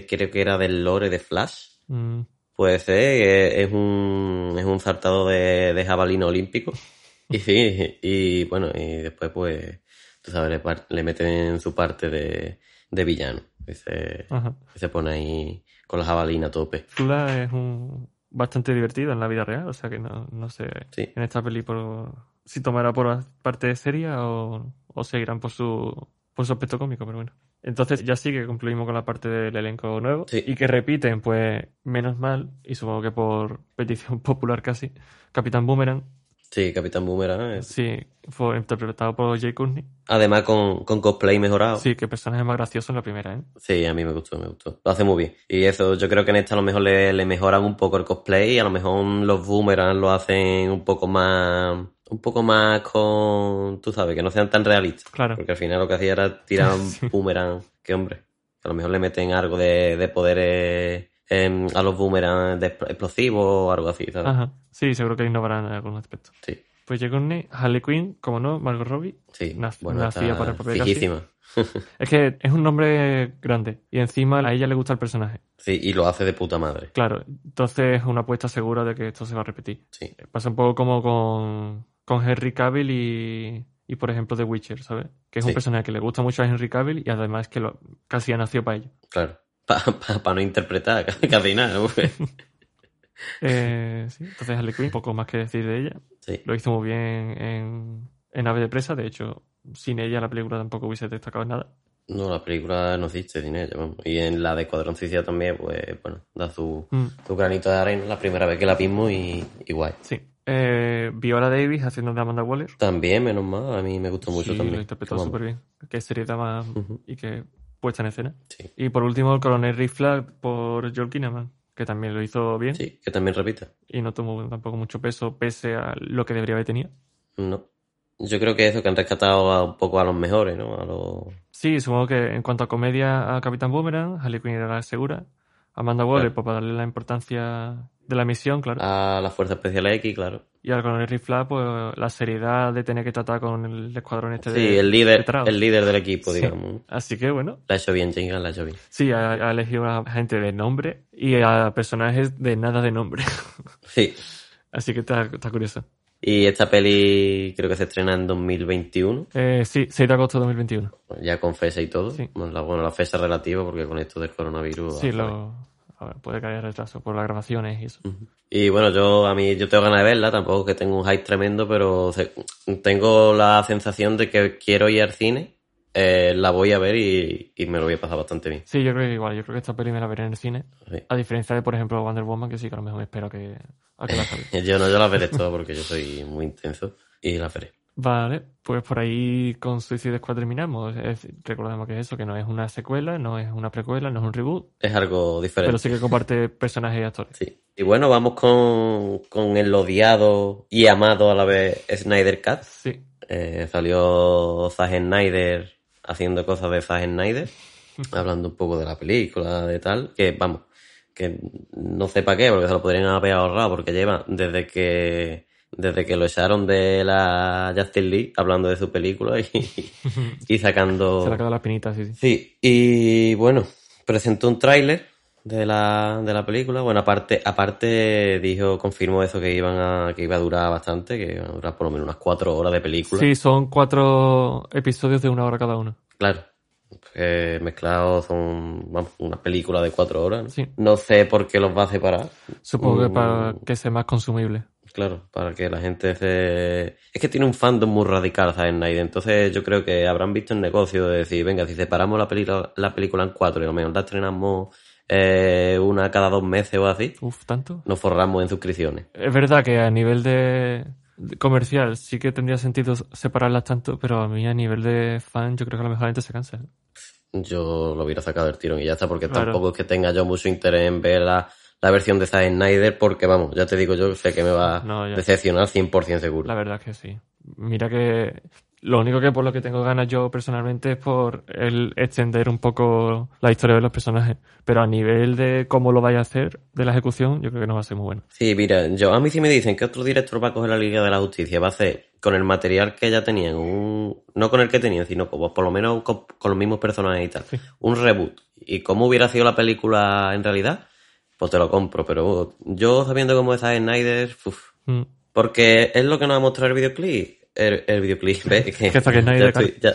creo que era del lore de Flash. mm, Puede ser, es un, es un saltado de, de jabalina olímpico. Y sí, y bueno, y después pues, tú sabes, le, le meten su parte de, de villano. Que se, que se pone ahí con la jabalina a tope. Es un bastante divertido en la vida real, o sea que no, no sé Sí. en esta peli por, si tomará por parte seria o, o seguirán por su, por su aspecto cómico, pero bueno. Entonces ya sí que concluimos con la parte del elenco nuevo Sí. y que repiten, pues menos mal, y supongo que por petición popular casi, Capitán Boomerang, Sí, Capitán Boomerang. es- sí, fue interpretado por Jay Courtney. Además con, con cosplay mejorado. Sí, que personaje más gracioso en la primera, ¿eh? Sí, a mí me gustó, me gustó. Lo hace muy bien. Y eso, yo creo que en esta a lo mejor le, le mejoran un poco el cosplay, a lo mejor los boomerangs lo hacen un poco más, un poco más con, tú sabes, que no sean tan realistas. Claro. Porque al final lo que hacía era tirar un Sí. boomerang, que hombre, que a lo mejor le meten algo de, de poderes em, a los boomerangs de expl- explosivos o algo así, ¿sabes? Ajá. Sí, seguro que innovarán en algún aspecto. Sí, Pues Courtney, Harley Quinn, como no, Margot Robbie. sí. Nac- bueno, nacía para el papel. Es que es un nombre grande y encima a ella le gusta el personaje. Sí, y lo hace de puta madre. Claro, entonces es una apuesta segura de que esto se va a repetir. Sí. Pasa un poco como con, con Henry Cavill y, y, por ejemplo, The Witcher, ¿sabes? Que es un personaje que le gusta mucho a Henry Cavill y además que lo, casi ha nacido para ello. Claro. Para no interpretar casi nada. pues. Eh, sí, entonces Harley Quinn, poco más que decir de ella. Sí. Lo hizo muy bien en, en Ave de Presa, de hecho, sin ella la película tampoco hubiese destacado en nada. No, la película no existe sin ella, vamos. Y en la de Cuadrón Suicida también, pues, bueno, da su, Mm, su granito de arena la primera vez que la vimos y, y guay. sí. Eh, Viola Davis haciendo de Amanda Waller. También, menos mal, a mí me gustó mucho sí, también. lo interpretó súper bien. Que seriedad más y que puesta en escena. Sí. Y por último, el coronel Rick Flag por Joel Kinnaman, que también lo hizo bien Sí, que también repita. y no tomó tampoco mucho peso pese a lo que debería haber tenido. No. Yo creo que eso, que han rescatado a- un poco a los mejores, ¿no? A los... Sí, supongo que en cuanto a comedia a Capitán Boomerang, Harley Quinn era la segura. Amanda Waller, Claro. pues para darle la importancia de la misión, claro. A las Fuerzas Especiales X, claro. Y al coronel Rifla, pues la seriedad de tener que tratar con el escuadrón este de Sí, el líder, el líder del equipo, Sí. digamos. Así que bueno, La ha hecho bien, James la ha hecho bien. sí, ha, ha elegido a gente de nombre y a personajes de nada de nombre. Sí. Así que está, está curioso. Y esta peli creo que se estrena en 2021, Eh, sí, 6 de agosto de 2021. ya con fecha y todo. Sí. Bueno, la, bueno, la fecha relativa porque con esto del coronavirus... Sí, lo, a ver, puede caer retraso por las grabaciones y eso. Y bueno, yo a mí yo tengo ganas de verla, tampoco que tengo un hype tremendo, pero tengo la sensación de que quiero ir al cine, eh, la voy a ver y, y me lo voy a pasar bastante bien. Sí, yo creo que igual, yo creo que esta peli me la veré en el cine. Sí. A diferencia de, por ejemplo, Wonder Woman, que sí que a lo mejor me espero a que, a que la salga. Yo no, yo la veré todas porque yo soy muy intenso y la veré. Vale, pues por ahí con Suicide Squad terminamos. Es- recordemos que es eso, que no es una secuela, no es una precuela, no es un reboot, Es algo diferente. pero sí que comparte personajes y actores. Sí. Y bueno, vamos con, con el odiado y amado a la vez Snyder Cut. Sí, Eh, salió Zack Snyder haciendo cosas de Zack Snyder, hablando un poco de la película, de tal, que vamos, que no sé para qué, porque se lo podrían haber ahorrado, porque lleva desde que desde que lo echaron de la Justice League hablando de su película y, y sacando... se le ha quedado la espinita, sí, sí. Sí, y bueno, presentó un tráiler de la, de la película. Bueno, aparte, aparte dijo, confirmó eso que iban a, que iba a durar bastante, que iba a durar por lo menos unas cuatro horas de película. Sí, son cuatro episodios de una hora cada uno. Claro. Que mezclados son, vamos, una película de cuatro horas. ¿no? Sí. No sé por qué los va a separar. Supongo que Mm. para que sea más consumible. Claro, para que la gente se... Es que tiene un fandom muy radical, ¿sabes? Snyder. Entonces yo creo que habrán visto el negocio de decir, venga, si separamos la película, la película en cuatro y a lo mejor la estrenamos eh, una cada dos meses o así, Uf, tanto. nos forramos en suscripciones. Es verdad que a nivel de comercial sí que tendría sentido separarlas tanto, pero a mí a nivel de fan yo creo que a lo mejor la gente se cansa. Yo lo hubiera sacado del tirón y ya está, porque Claro. tampoco es que tenga yo mucho interés en ver la, la versión de Zack Snyder, porque vamos, ya te digo yo, sé que me va No, a decepcionar 100% seguro. La verdad es que sí. Mira que lo único que por lo que tengo ganas yo personalmente es por el extender un poco la historia de los personajes. Pero a nivel de cómo lo vaya a hacer, de la ejecución, yo creo que no va a ser muy bueno. Sí, mira, yo a mí sí me dicen que otro director va a coger la Liga de la Justicia, va a hacer con el material que ya tenían, un, no con el que tenían, sino como por lo menos con, con los mismos personajes y tal, Sí. un reboot. Y cómo hubiera sido la película en realidad, pues te lo compro, pero yo sabiendo cómo es Zack Snyder, uf, Mm. porque es lo que nos ha mostrado el videoclip. El, el videoclip, ¿ves? Que, Que ya estoy- ya-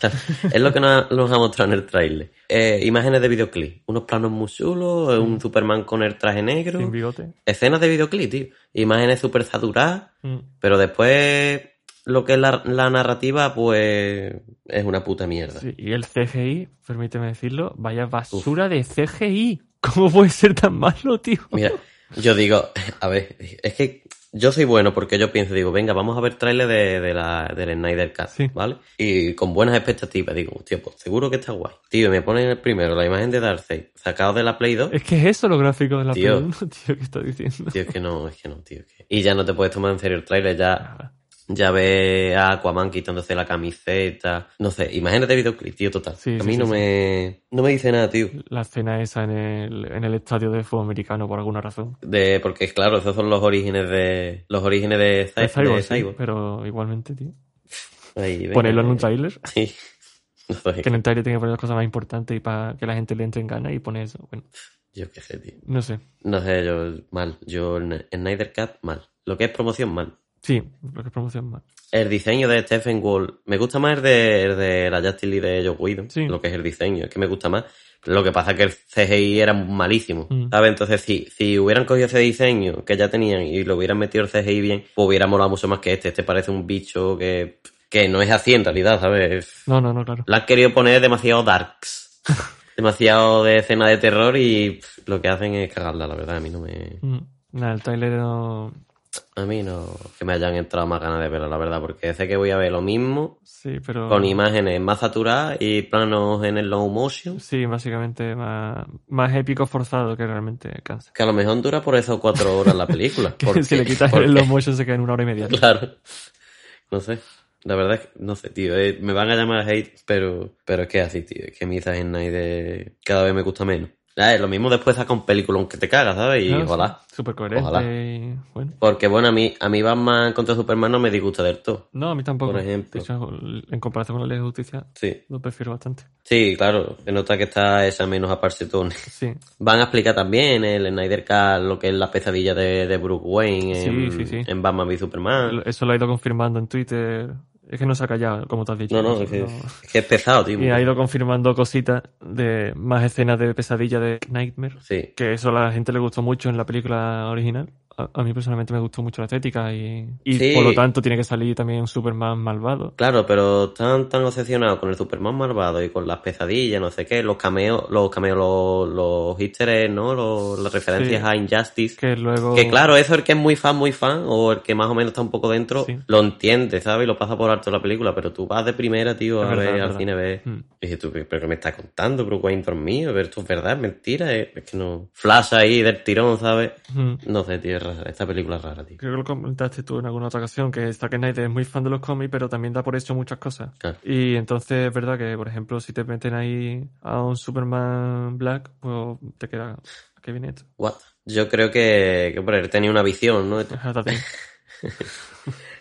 claro. es lo que nos, nos ha mostrado en el tráiler. Eh, imágenes de videoclip, unos planos muy chulos, un Superman con el traje negro, Sin bigote. escenas de videoclip, tío. Imágenes súper saturadas, Mm. pero después lo que es la, la narrativa, pues es una puta mierda. Sí, y el CGI, permíteme decirlo, vaya basura de CGI. ¿Cómo puede ser tan malo, tío? Mira, yo digo, a ver, es que yo soy bueno porque yo pienso, digo, venga, vamos a ver trailer de, de la, del Snyder Cut, Sí. ¿vale? Y con buenas expectativas, digo, tío, pues seguro que está guay. Tío, me ponen el primero la imagen de Darkseid sacado de la Play 2. Es que es eso lo gráfico de la Tío. Play 1, tío, que está diciendo. Tío, es que no, es que no, tío. es que- Y ya no te puedes tomar en serio el trailer, ya, Nada. Ya ves a Aquaman quitándose la camiseta. No sé, imagínate videoclip, tío, total. Sí, a mí sí, no sí. me, no me dice nada, tío. La escena esa en el, en el estadio de fútbol americano por alguna razón. De, porque claro, esos son los orígenes de, los orígenes de, Cy- De Cyborg, de sí, Cyborg. pero igualmente, tío. Ahí, venga, Ponerlo en un eh, tráiler. Sí. No sé, Que en el tráiler tiene que poner las cosas más importantes y para que la gente le entre en gana y pone eso. Bueno, yo qué sé, tío. no sé. No sé, yo mal. Yo en Snyder Cut, mal. Lo que es promoción, mal. Sí, lo que es promoción más. El diseño de Stephen Wall, me gusta más el de, el de la Justice League de Joe Whedon, Sí. lo que es el diseño, es que me gusta más. Lo que pasa es que el CGI era malísimo, Mm. ¿sabes? Entonces, si, si hubieran cogido ese diseño que ya tenían y lo hubieran metido el CGI bien, pues hubiera molado mucho más que este. Este parece un bicho que, que no es así en realidad, ¿sabes? No, no, no, claro. La han querido poner demasiado darks. demasiado de escena de terror y pff, lo que hacen es cagarla, la verdad. A mí no me... Mm. Nada, el tráiler no, a mí no que me hayan entrado más ganas de verla, la verdad, porque sé que voy a ver lo mismo Sí, pero... con imágenes más saturadas y planos en el slow motion. Sí, básicamente más, más épico forzado que realmente cansa. Que a lo mejor dura por eso cuatro horas la película. Que porque- si le quitas porque- el low motion se queda en una hora y media. Claro. No sé. La verdad es que, no sé, tío. eh, me van a llamar hate, pero, pero es que es así, tío. Es que mi Zack Snyder cada vez me gusta menos. Lo mismo después saca un película que te cagas, ¿sabes? Y No, ojalá. Súper coherente Ojalá. y bueno. Porque bueno, a mí, a mí Batman contra Superman no me disgusta del todo. No, a mí tampoco. Por ejemplo. Hecho, en comparación con la Ley de Justicia, Sí. lo prefiero bastante. Sí, claro. Se nota que está esa menos aparsetón. Sí, Van a explicar también el Snyder Cut lo que es la pesadilla de, de Bruce Wayne en, Sí, sí, sí. en Batman v Superman. eso lo ha ido confirmando en Twitter. Es que no se ha callado, como te has dicho. No, no, es que, es que es pesado, tío. Y ha ido confirmando cositas de más escenas de pesadilla de Nightmare. Sí. Que eso a la gente le gustó mucho en la película original. A, a mí personalmente me gustó mucho la estética y, y Sí. por lo tanto tiene que salir también un Superman malvado. Claro, pero están tan obsesionados con el Superman malvado y con las pesadillas, no sé qué, los cameos, los cameos, los, los easter eggs, ¿no? Los- las referencias Sí. a Injustice. Que luego... Que claro, eso el que es muy fan, muy fan, o el que más o menos está un poco dentro, Sí. lo entiende, ¿sabes? Y lo pasa por alto la película, pero tú vas de primera, tío, Es a verdad, ver al cine, ves. Mm. Y dices tú, ¿pero qué me estás contando? Bruce Wayne dormido, pero esto es verdad, es mentira, es, es que no. Flash ahí del tirón, ¿sabes? Mm. No sé, tío, es rara, esta película es rara, tío. Creo que lo comentaste tú en alguna otra ocasión, que Zack Snyder es muy fan de los cómics, pero también da por hecho muchas cosas. Claro. Y entonces es verdad que, por ejemplo, si te meten ahí a un Superman Black, pues te queda... ¿Qué viene esto? What? Yo creo que, que por él tenía una visión, ¿no? Ti.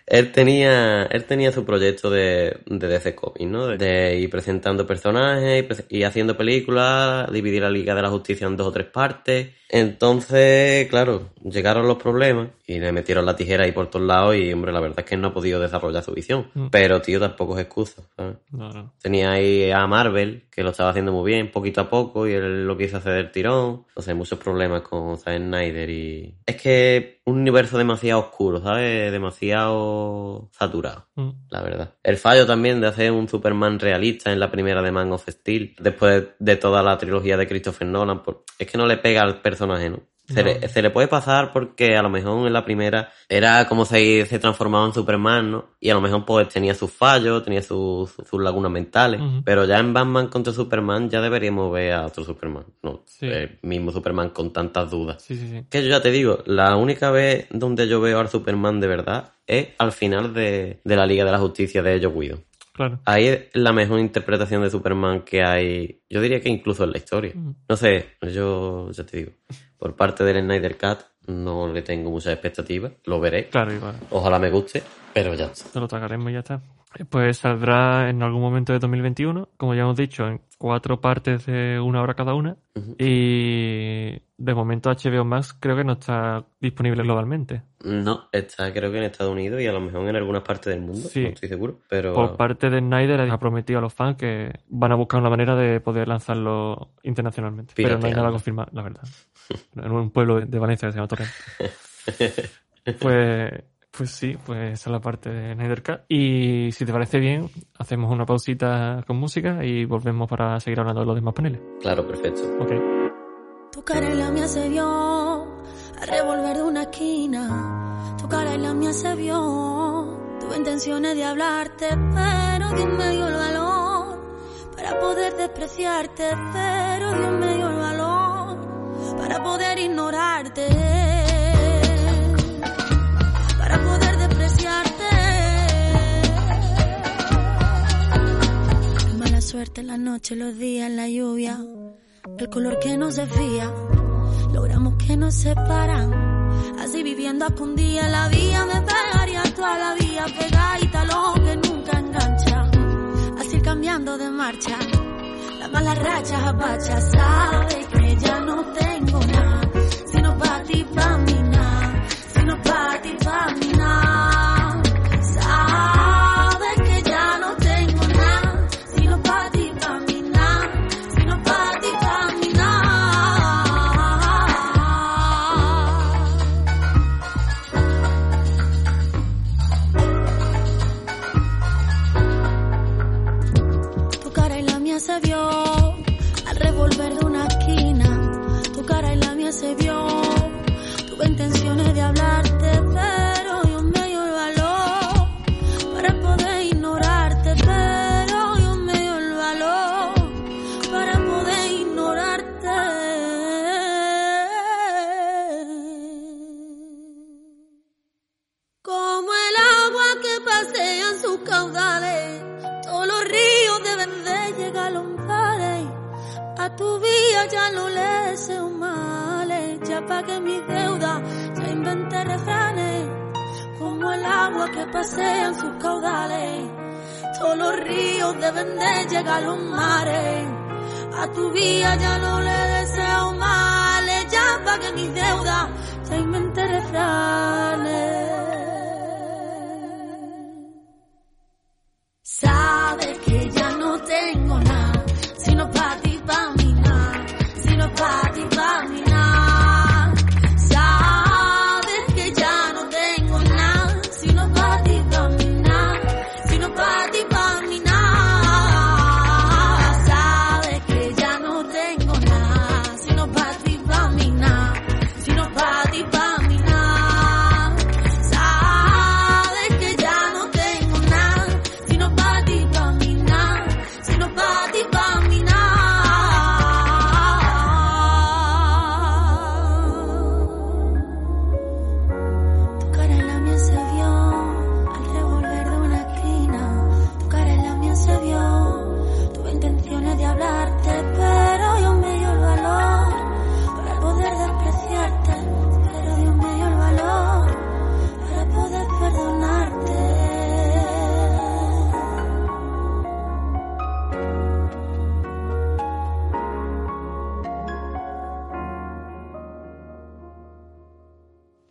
Él tenía, él tenía su proyecto de, de DC Comics, ¿no? De ir presentando personajes y, haciendo películas, dividir la Liga de la Justicia en dos o tres partes. Entonces, claro, llegaron los problemas y le metieron la tijera ahí por todos lados y, hombre, la verdad es que no ha podido desarrollar su visión. Mm. Pero, tío, tampoco es excusa, ¿sabes? No, no. Tenía ahí a Marvel, que lo estaba haciendo muy bien, poquito a poco, y él lo quiso hacer del tirón. O sea, muchos problemas con Zack Snyder y... Es que un universo demasiado oscuro, ¿sabes? Demasiado saturado, Mm. la verdad. El fallo también de hacer un Superman realista en la primera de Man of Steel, después de toda la trilogía de Christopher Nolan, por- es que no le pega al personaje, ¿no? Se, No. le, se le puede pasar porque a lo mejor en la primera era como se, se transformaba en Superman, ¿no? Y a lo mejor pues tenía sus fallos, tenía sus, lagunas mentales. Pero ya en Batman contra Superman ya deberíamos ver a otro Superman, ¿no? Sí. El mismo Superman con tantas dudas. Sí, sí, sí. Que yo ya te digo, la única vez donde yo veo al Superman de verdad es al final de, de la Liga de la Justicia de Joe Whedon. Claro. Ahí es la mejor interpretación de Superman que hay, yo diría que incluso en la historia. No sé, yo ya te digo, por parte del Snyder Cut no le tengo muchas expectativas, lo veré, Claro, igual. ojalá me guste, pero ya está. Te lo tragaremos y ya está. Pues saldrá en algún momento de 2021, como ya hemos dicho, en cuatro partes de una hora cada una. Y de momento HBO Max creo que no está disponible globalmente. No, está creo que en Estados Unidos y a lo mejor en algunas partes del mundo, Sí. no estoy seguro, pero Por parte de Snyder ha prometido a los fans que van a buscar una manera de poder lanzarlo internacionalmente. Pero no hay Pirateando. nada confirmado, la verdad. En un pueblo de Valencia que se llama Torrent. Pues, pues sí, pues esa es la parte de Snyder Cut. Y si te parece bien, hacemos una pausita con música y volvemos para seguir hablando de los demás paneles. claro, perfecto. Ok. Tu cara en la mía se vio al revolver de una esquina. Tu cara en la mía se vio. Tuve intenciones de hablarte, pero Dios me dio el valor para poder despreciarte, pero Dios me dio el valor para poder ignorarte, para poder despreciarte. Mala suerte la noche, los días, la lluvia. El color que nos desvía, logramos que nos separan. Así viviendo a día la vía me pegaría toda la vía pegadita lo que nunca engancha. Así cambiando de marcha, las malas rachas apachas, sabes tengo nada. Si no pa' ti, pa' mí nada. Si no pa' ti, pa' mí se vio. Tuve intenciones de hablarte, pero yo me dio el valor para poder ignorarte, pero yo me dio el valor para poder ignorarte. Como el agua que pasea en sus caudales, todos los ríos deben de llegar a los. A tu vida ya no le sé más que mis deudas ya inventé refranes, como el agua que pasea en sus caudales. Todos los ríos deben de llegar a los mares. A tu vida ya no le deseo males, ya pa' que mis deudas ya inventé refranes.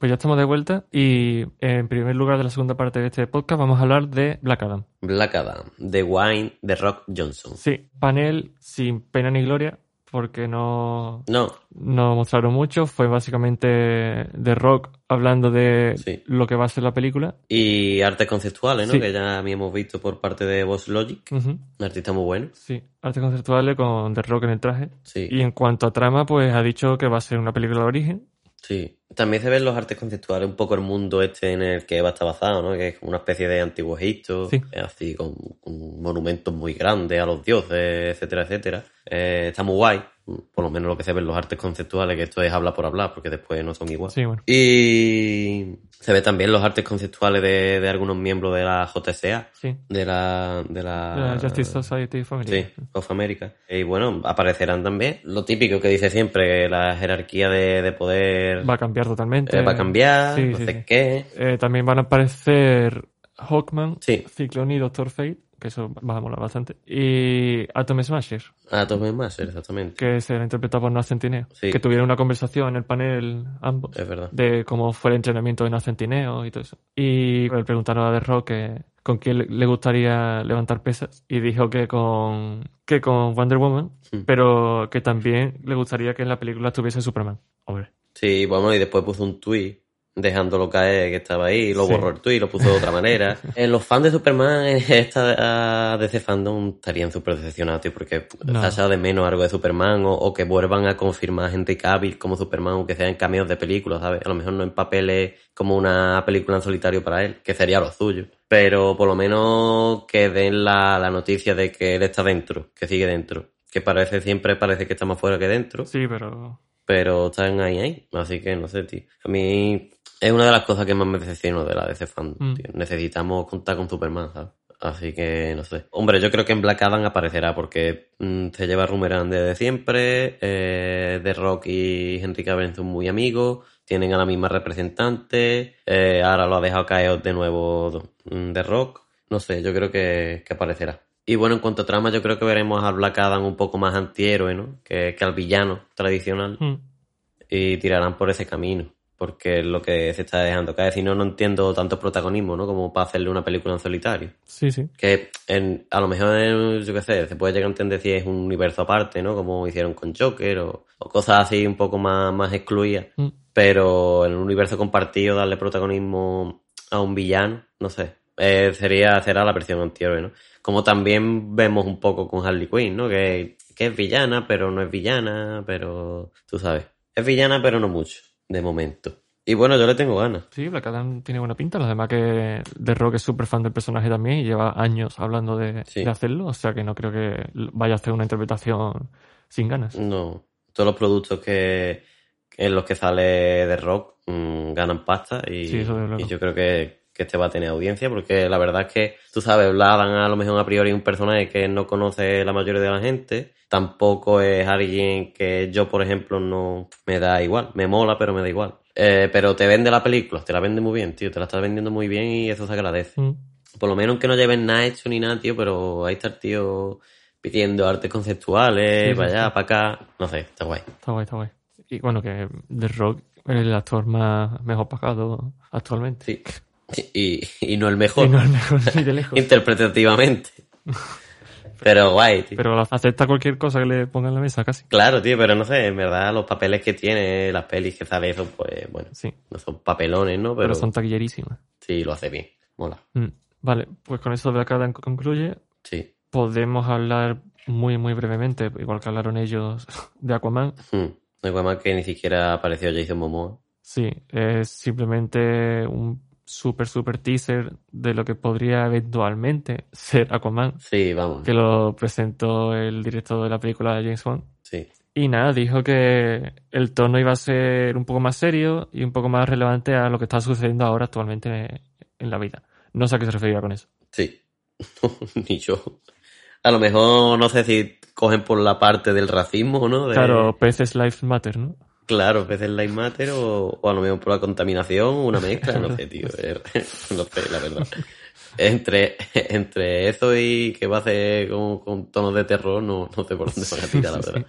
Pues ya estamos de vuelta y en primer lugar de la segunda parte de este podcast vamos a hablar de Black Adam. Black Adam, The Wine de Rock Johnson. Sí, panel sin pena ni gloria porque no, No, no mostraron mucho. Fue básicamente de Rock hablando de Sí. lo que va a ser la película. y artes conceptuales, ¿no? Sí. Que ya habíamos visto por parte de Boss Logic, un artista muy bueno. Sí, artes conceptuales con The Rock en el traje. Sí, Y en cuanto a trama, pues ha dicho que va a ser una película de origen. Sí. También se ven los artes conceptuales, un poco el mundo este en el que va a estar basado, ¿no? Que es como una especie de antiguo Egipto, Sí. así con, con monumentos muy grandes a los dioses, etcétera, etcétera. Eh, está muy guay, por lo menos lo que se ven los artes conceptuales, que esto es hablar por hablar, porque después no son igual. Sí, bueno. Y se ve también los artes conceptuales de, de algunos miembros de la JSA, Sí. de la... De la, La Justice Society of America. Sí, of America. Y bueno, aparecerán también lo típico que dice siempre, que la jerarquía de, de poder Va a cambiar totalmente. eh, va a cambiar, Sí, no sé qué. Eh, también van a aparecer Hawkman, Sí. Ciclone y Doctor Fate, que eso va a molar bastante. Y Atom Smasher, Atom Smasher, exactamente. que será interpretado por Noah Centineo. Sí. Que tuvieron una conversación en el panel ambos. Es verdad. de cómo fue el entrenamiento de Noah Centineo y todo eso. Y le preguntaron a The Rock que con quién le- gustaría levantar pesas y dijo que con que con Wonder Woman, Mm. pero que también le gustaría que en la película estuviese Superman. Hombre. Sí, bueno, y después puso un tuit dejándolo caer que estaba ahí, lo Sí. borró el tuit, lo puso de otra manera. Eh, los fans de Superman, esta DC fandom estarían súper decepcionados, tío, porque No. echado de menos algo de Superman o, o que vuelvan a confirmar a Henry Cavill como Superman, aunque sea en cameos de películas, ¿sabes? A lo mejor no en papeles como una película en solitario para él, que sería lo suyo. Pero por lo menos que den la, la noticia de que él está dentro, que sigue dentro. Que parece siempre parece que está más fuera que dentro Sí, pero pero están ahí, ahí. Así que no sé, tío. A mí es una de las cosas que más me decepcionó de la DC Fandom, Mm. Necesitamos contar con Superman, ¿sabes? Así que no sé. Hombre, yo creo que en Black Adam aparecerá porque mm, se lleva rumerando desde siempre. Eh, The Rock y Henry Cavill son muy amigos. Tienen a la misma representante. eh, ahora lo ha dejado caer de nuevo mm, The Rock. No sé, yo creo que, que aparecerá. Y bueno, en cuanto a trama, yo creo que veremos al Black Adam un poco más antihéroe, ¿no? Que, que al villano tradicional. mm, Y tirarán por ese camino. Porque es lo que se está dejando caer. Si no, no entiendo tanto protagonismo, ¿no? Como para hacerle una película en solitario. sí, sí. Que en, a lo mejor, en, yo qué sé, se puede llegar a entender si es un universo aparte, ¿no? Como hicieron con Joker o, o cosas así un poco más, más excluidas. Mm. Pero en un universo compartido, darle protagonismo a un villano, no sé. Eh, sería, será la versión antihéroe, ¿no? Como también vemos un poco con Harley Quinn, ¿no? Que, que es villana, pero no es villana, pero tú sabes. Es villana, pero no mucho, de momento. Y bueno, yo le tengo ganas. Sí, Black Adam tiene buena pinta. Además que The Rock es súper fan del personaje también y lleva años hablando de, Sí. de hacerlo. O sea que no creo que vaya a hacer una interpretación sin ganas. No. Todos los productos que en los que sale de rock mm, ganan pasta y, Sí, y yo creo que, que este va a tener audiencia, porque la verdad es que, tú sabes, Black Adam a lo mejor a priori es un personaje que no conoce la mayoría de la gente, tampoco es alguien que yo, por ejemplo, no me da igual, me mola, pero me da igual. Eh, pero te vende la película, te la vende muy bien, tío, te la está vendiendo muy bien y eso se agradece. Mm. Por lo menos aunque no lleven nada hecho ni nada, tío, pero ahí está el tío pidiendo artes conceptuales, Sí, sí, para allá, sí. para acá, no sé, está guay. Está guay, está guay. Y bueno, que The Rock es el actor más mejor pagado actualmente. Sí. Y, y no el mejor, Y no el mejor ni de lejos. interpretativamente. Pero guay, tío. Pero acepta cualquier cosa que le ponga en la mesa, casi. Claro, tío, pero no sé, en verdad los papeles que tiene, las pelis que sale eso, pues bueno, Sí, no son papelones, ¿no? pero, Pero, son taquillerísimas. sí, lo hace bien, mola. Mm. Vale, pues con eso Black Adam concluye. Sí. Podemos hablar muy, muy brevemente, igual que hablaron ellos de Aquaman. Hay más que ni siquiera apareció Jason Momoa. Sí, es simplemente un super, super teaser de lo que podría eventualmente ser Aquaman, Sí, vamos. que lo presentó el director de la película James Wan. Sí. Y nada, dijo que el tono iba a ser un poco más serio y un poco más relevante a lo que está sucediendo ahora actualmente en la vida. No sé a qué se refería con eso. Sí. ni yo. A lo mejor no sé si cogen por la parte del racismo, ¿no? De- Claro, peces life matter, ¿no? Claro, veces Light Matter o, o a lo mejor por la contaminación, una mezcla, no sé, tío. no sé, la verdad. Entre, entre eso y que va a hacer con, con tonos de terror, no, no sé por dónde van a tirar, la verdad.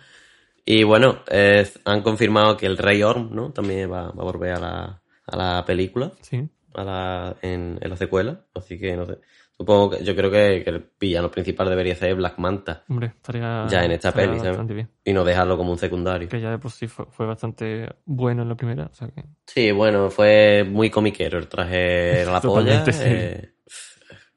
Y bueno, eh, han confirmado que el Rey Orm, ¿no? También va, va a volver a la, a la película, Sí. a la, en, en la secuela. Así que no sé. Supongo que yo creo que, que el villano principal debería ser Black Manta Hombre, estaría. Ya en esta estaría peli, ¿sabes? bastante bien. y no dejarlo como un secundario. Que ya de por sí fue, fue bastante bueno en la primera. O sea que. Sí, bueno, fue muy comiquero el traje era la polla. Sí. eh,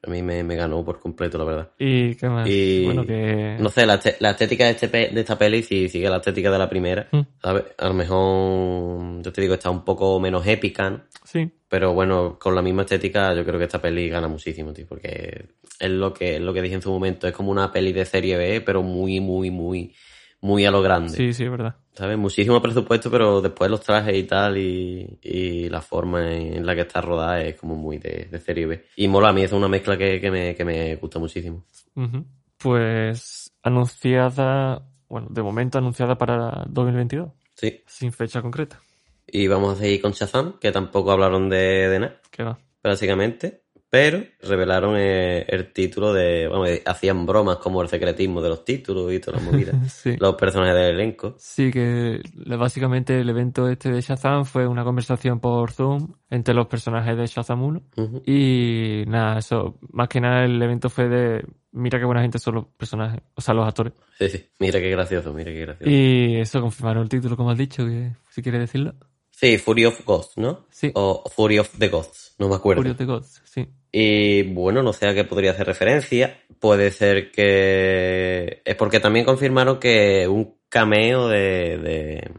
a mí me, me ganó por completo, la verdad. ¿Y qué más? Y Bueno, que. no sé, la, este- la estética de, este pe- de esta peli si sigue la estética de la primera, Mm. ¿sabes? A lo mejor, yo te digo, está un poco menos épica, ¿no? Sí, pero bueno, con la misma estética yo creo que esta peli gana muchísimo, tío, porque es lo que, es lo que dije en su momento, es como una peli de serie B, pero muy, muy, muy, muy a lo grande. sí, sí, es verdad. ¿Sabes? Muchísimo presupuesto, pero después los trajes y tal y, y la forma en la que está rodada es como muy de, de serie B. Y mola, a mí es una mezcla que, que, me, que me gusta muchísimo. Pues anunciada, bueno, de momento anunciada para 2022, Sí. sin fecha concreta. Y vamos a seguir con Shazam, que tampoco hablaron de, de nada, ¿Qué va? básicamente. Pero revelaron eh, el título de... Bueno, hacían bromas como el secretismo de los títulos y todas las movidas. Sí. los personajes del elenco. Sí, que básicamente el evento este de Shazam fue una conversación por Zoom entre los personajes de Shazam 1. Ujú. Y nada, eso, más que nada el evento fue de, mira qué buena gente son los personajes, o sea, los actores. Sí, sí. Mira qué gracioso, mira qué gracioso. Y eso, confirmaron el título, como has dicho, que si quieres decirlo. Sí, Fury of Ghosts, ¿no? Sí. O Fury of the Ghosts, no me acuerdo. Fury of the Gods, sí. Y bueno, no sé a qué podría hacer referencia. Puede ser que. Es porque también confirmaron que un cameo de, de,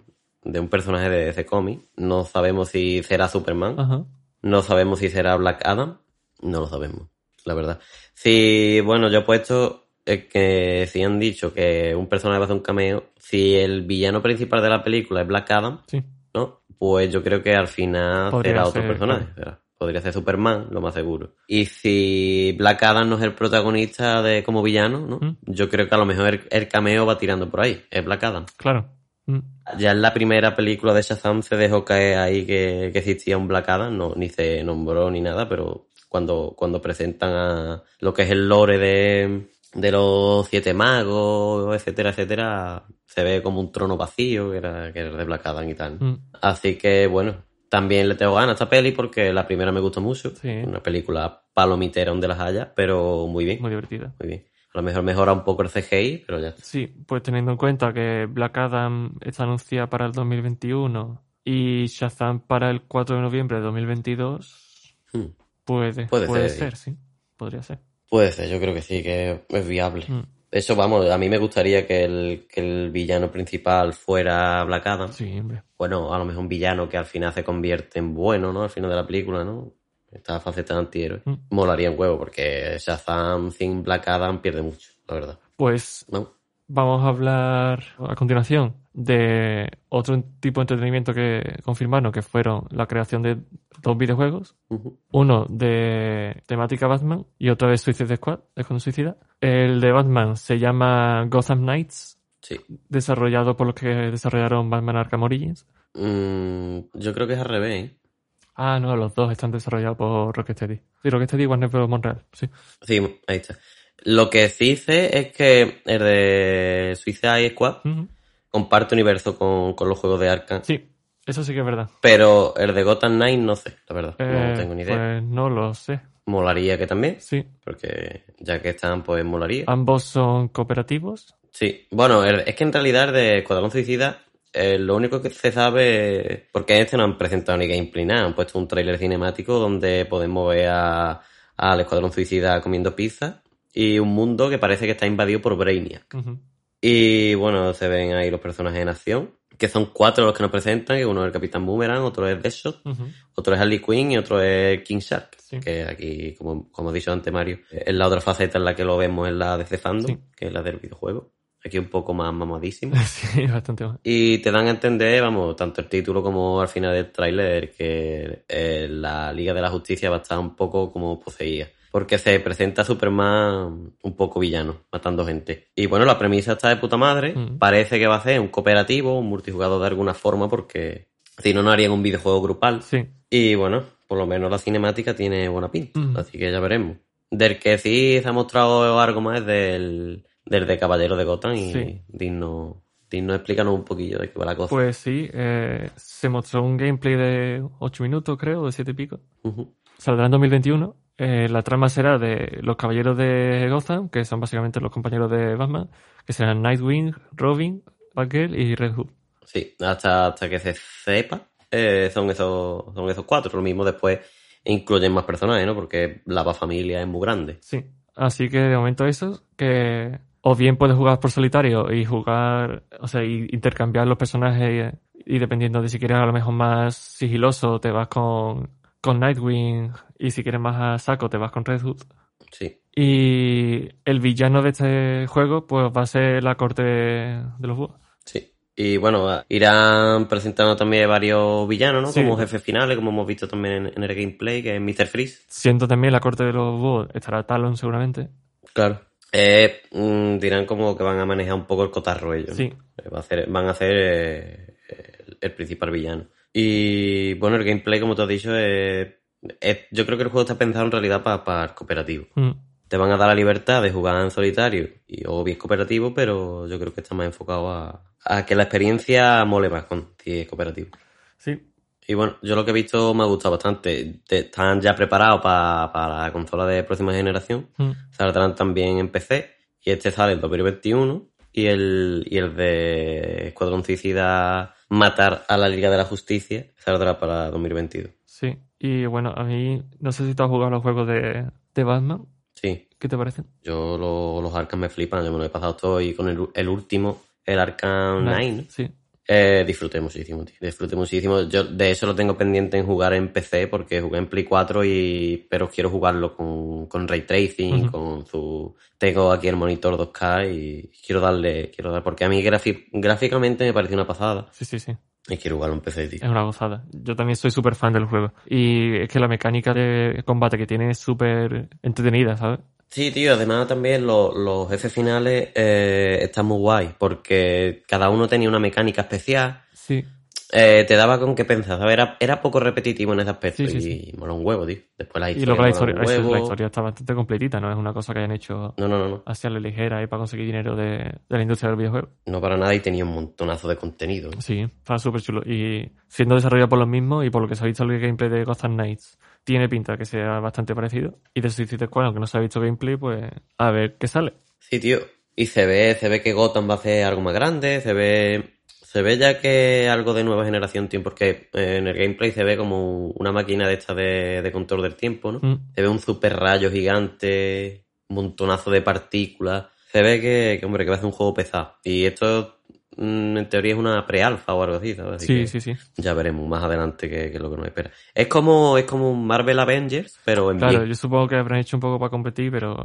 de un personaje de ese cómic. No sabemos si será Superman. Ajá. No sabemos si será Black Adam. No lo sabemos, la verdad. Si, bueno, yo he puesto eh, que si han dicho que un personaje va a hacer un cameo, si el villano principal de la película es Black Adam, Sí. ¿no? Pues yo creo que al final será otro ser, personaje. claro. Podría ser Superman, lo más seguro. Y si Black Adam no es el protagonista de como villano, ¿no? ¿Mm? Yo creo que a lo mejor el, el cameo va tirando por ahí. Es Black Adam. Claro. Mm. Ya en la primera película de Shazam se dejó caer ahí que, que existía un Black Adam, no, ni se nombró ni nada, pero cuando, cuando presentan a lo que es el lore de, de los siete magos, etcétera, etcétera, se ve como un trono vacío que era, que era de Black Adam y tal. Mm. Así que bueno, también le tengo ganas a esta peli porque la primera me gustó mucho. Sí. Una película palomitera donde las haya, pero muy bien, Muy divertida. muy bien. A lo mejor mejora un poco el CGI, pero ya está. Sí, pues teniendo en cuenta que Black Adam está anunciada para el 2021 y Shazam para el 4 de noviembre de 2022, Hmm. puede, Puede puede, ser. ser, sí. Podría ser. Puede ser, yo creo que sí, que es viable. Mm. Hecho, vamos, a mí me gustaría que el, que el villano principal fuera Black Adam. Sí, hombre. Bueno, a lo mejor un villano que al final se convierte en bueno, ¿no? Al final de la película, ¿no? Esta faceta de antihéroe. Mm. Molaría un huevo, porque Shazam sin Black Adam pierde mucho, la verdad. Pues ¿No? Vamos a hablar a continuación de otro tipo de entretenimiento que confirmaron, que fueron la creación de dos videojuegos. Uno de temática Batman y otro de Suicide Squad, de Escuadrón Suicida. El de Batman se llama Gotham Knights, Sí. desarrollado por los que desarrollaron Batman Arkham Origins. Mm, yo creo que es al revés, ¿eh? Ah, no, los dos están desarrollados por Rocksteady. Sí, Rocksteady y Warner Bros. Montreal, sí. Sí, ahí está. Lo que sí sé es que el de Suicide Squad Ujú. comparte universo con, con los juegos de Arkham. Sí, eso sí que es verdad. Pero el de Gotham Knight no sé, la verdad. Eh, no tengo ni idea. Pues no lo sé. Molaría que también, Sí. porque ya que están, pues molaría. Ambos son cooperativos. Sí, bueno, el- es que en realidad el de Escuadrón Suicida, eh, lo único que se sabe, porque este no han presentado ni gameplay nada, han puesto un tráiler cinemático donde podemos ver a- al Escuadrón Suicida comiendo pizza y un mundo que parece que está invadido por Brainiac. Y bueno, se ven ahí los personajes en acción, que son cuatro los que nos presentan, que uno es el Capitán Boomerang, otro es Deadshot, Ujú. otro es Harley Quinn y otro es King Shark. Sí. Que aquí, como, como he dicho antes, Mario, es la otra faceta en la que lo vemos en la de Fandom, Sí. que es la del videojuego. Aquí un poco más mamadísimo. Sí, bastante más. Y te dan a entender, vamos, tanto el título como al final del tráiler, que eh, la Liga de la Justicia va a estar un poco como poseída. Porque se presenta Superman un poco villano, matando gente. Y bueno, la premisa está de puta madre. Mm. Parece que va a ser un cooperativo, un multijugador de alguna forma, porque si no, no harían un videojuego grupal. Sí. Y bueno, por lo menos la cinemática tiene buena pinta, Mm. así que ya veremos. Del que sí se ha mostrado algo más del, del de Caballero de Gotham y Sí. digno, digno explícanos un poquillo de qué va la cosa. Pues sí, eh, se mostró un gameplay de 8 minutos, creo, de 7 y pico. Ujú. Saldrá en 2021. Eh, la trama será de los caballeros de Gotham, que son básicamente los compañeros de Batman, que serán Nightwing, Robin, Batgirl y Red Hood. Sí, hasta, hasta que se sepa, eh, son, esos, son esos cuatro. Lo mismo después incluyen más personajes, ¿no? Porque la familia es muy grande. Sí. Así que de momento eso, que o bien puedes jugar por solitario y jugar, o sea, y intercambiar los personajes y, y dependiendo de si quieres a lo mejor más sigiloso, te vas con, con Nightwing y si quieres más a saco, te vas con Red Hood. Sí. Y el villano de este juego, pues va a ser la corte de los búhos. Sí. Y bueno, irán presentando también varios villanos, ¿no? Sí. Como jefes finales, como hemos visto también en, en el gameplay, que es Mr. Freeze. Siendo también la corte de los búhos, estará Talon seguramente. Claro. Eh, mm, dirán como que van a manejar un poco el cotarro ellos. Sí. Eh, va a hacer- van a hacer eh, el, el principal villano. Y bueno, el gameplay, como te has dicho, es- es- yo creo que el juego está pensado en realidad para el cooperativo. Mm, Te van a dar la libertad de jugar en solitario y, o bien cooperativo, pero yo creo que está más enfocado a, a que la experiencia mole más con si es cooperativo. Sí. Y bueno, yo lo que he visto me ha gustado bastante. Te- están ya preparados pa- para la consola de próxima generación. Mm, Saldrán también en PC. Y este sale en 2021. Y el, y el de Escuadrón Suicida Matar a la Liga de la Justicia saldrá para 2022. Sí. Y bueno, a mí, no sé si tú has jugado los juegos de, de Batman. Sí, ¿Qué te parecen? yo lo- los Arkham me flipan. Yo me lo he pasado todo y con el, el último, el Arkham Knight, ¿no? Sí. Eh, disfruté muchísimo, tío. Disfruté muchísimo. Yo de eso lo tengo pendiente en jugar en PC porque jugué en Play 4 y pero quiero jugarlo con, con ray tracing, con su tengo aquí el monitor 2K y quiero darle, quiero dar porque a mí gráficamente me pareció una pasada Sí, sí, sí. Y quiero jugarlo en PC, tío. Es una gozada. Yo también soy súper fan del juego. Y es que la mecánica de combate que tiene es súper entretenida, ¿sabes? Sí, tío, además también lo- los jefes finales eh, están muy guay porque cada uno tenía una mecánica especial. Sí. Eh, te daba con qué pensar, ¿sabes? Era, era poco repetitivo en ese aspecto Sí, sí, y sí. mola un huevo, tío. Después la Y historia. la un eso, huevo. la historia está bastante completita, no es una cosa que hayan hecho No, no, no, no. hacia la ligera y para conseguir dinero de, de la industria del videojuego. No para nada y tenía un montonazo de contenido. Sí, está súper chulo. Y siendo desarrollado por los mismos y por lo que se ha visto el gameplay de Gotham Knights, tiene pinta que sea bastante parecido. Y de Suicide Squad, aunque no se ha visto gameplay, pues a ver qué sale. Sí, tío. Y se ve, se ve que Gotham va a hacer algo más grande, se ve, se ve ya que algo de nueva generación, tío, porque eh, en el gameplay se ve como una máquina de esta de, de control del tiempo, ¿no? Mm, Se ve un super rayo gigante, un montonazo de partículas. Se ve que, que, hombre, que va a ser un juego pesado. Y esto, mm, en teoría, es una pre-alfa o algo así, ¿sabes? Así Sí, que sí, sí. Ya veremos más adelante qué qué es lo que nos espera. Es como, es como un Marvel Avengers, pero en Claro, bien. yo supongo que habrán hecho un poco para competir, pero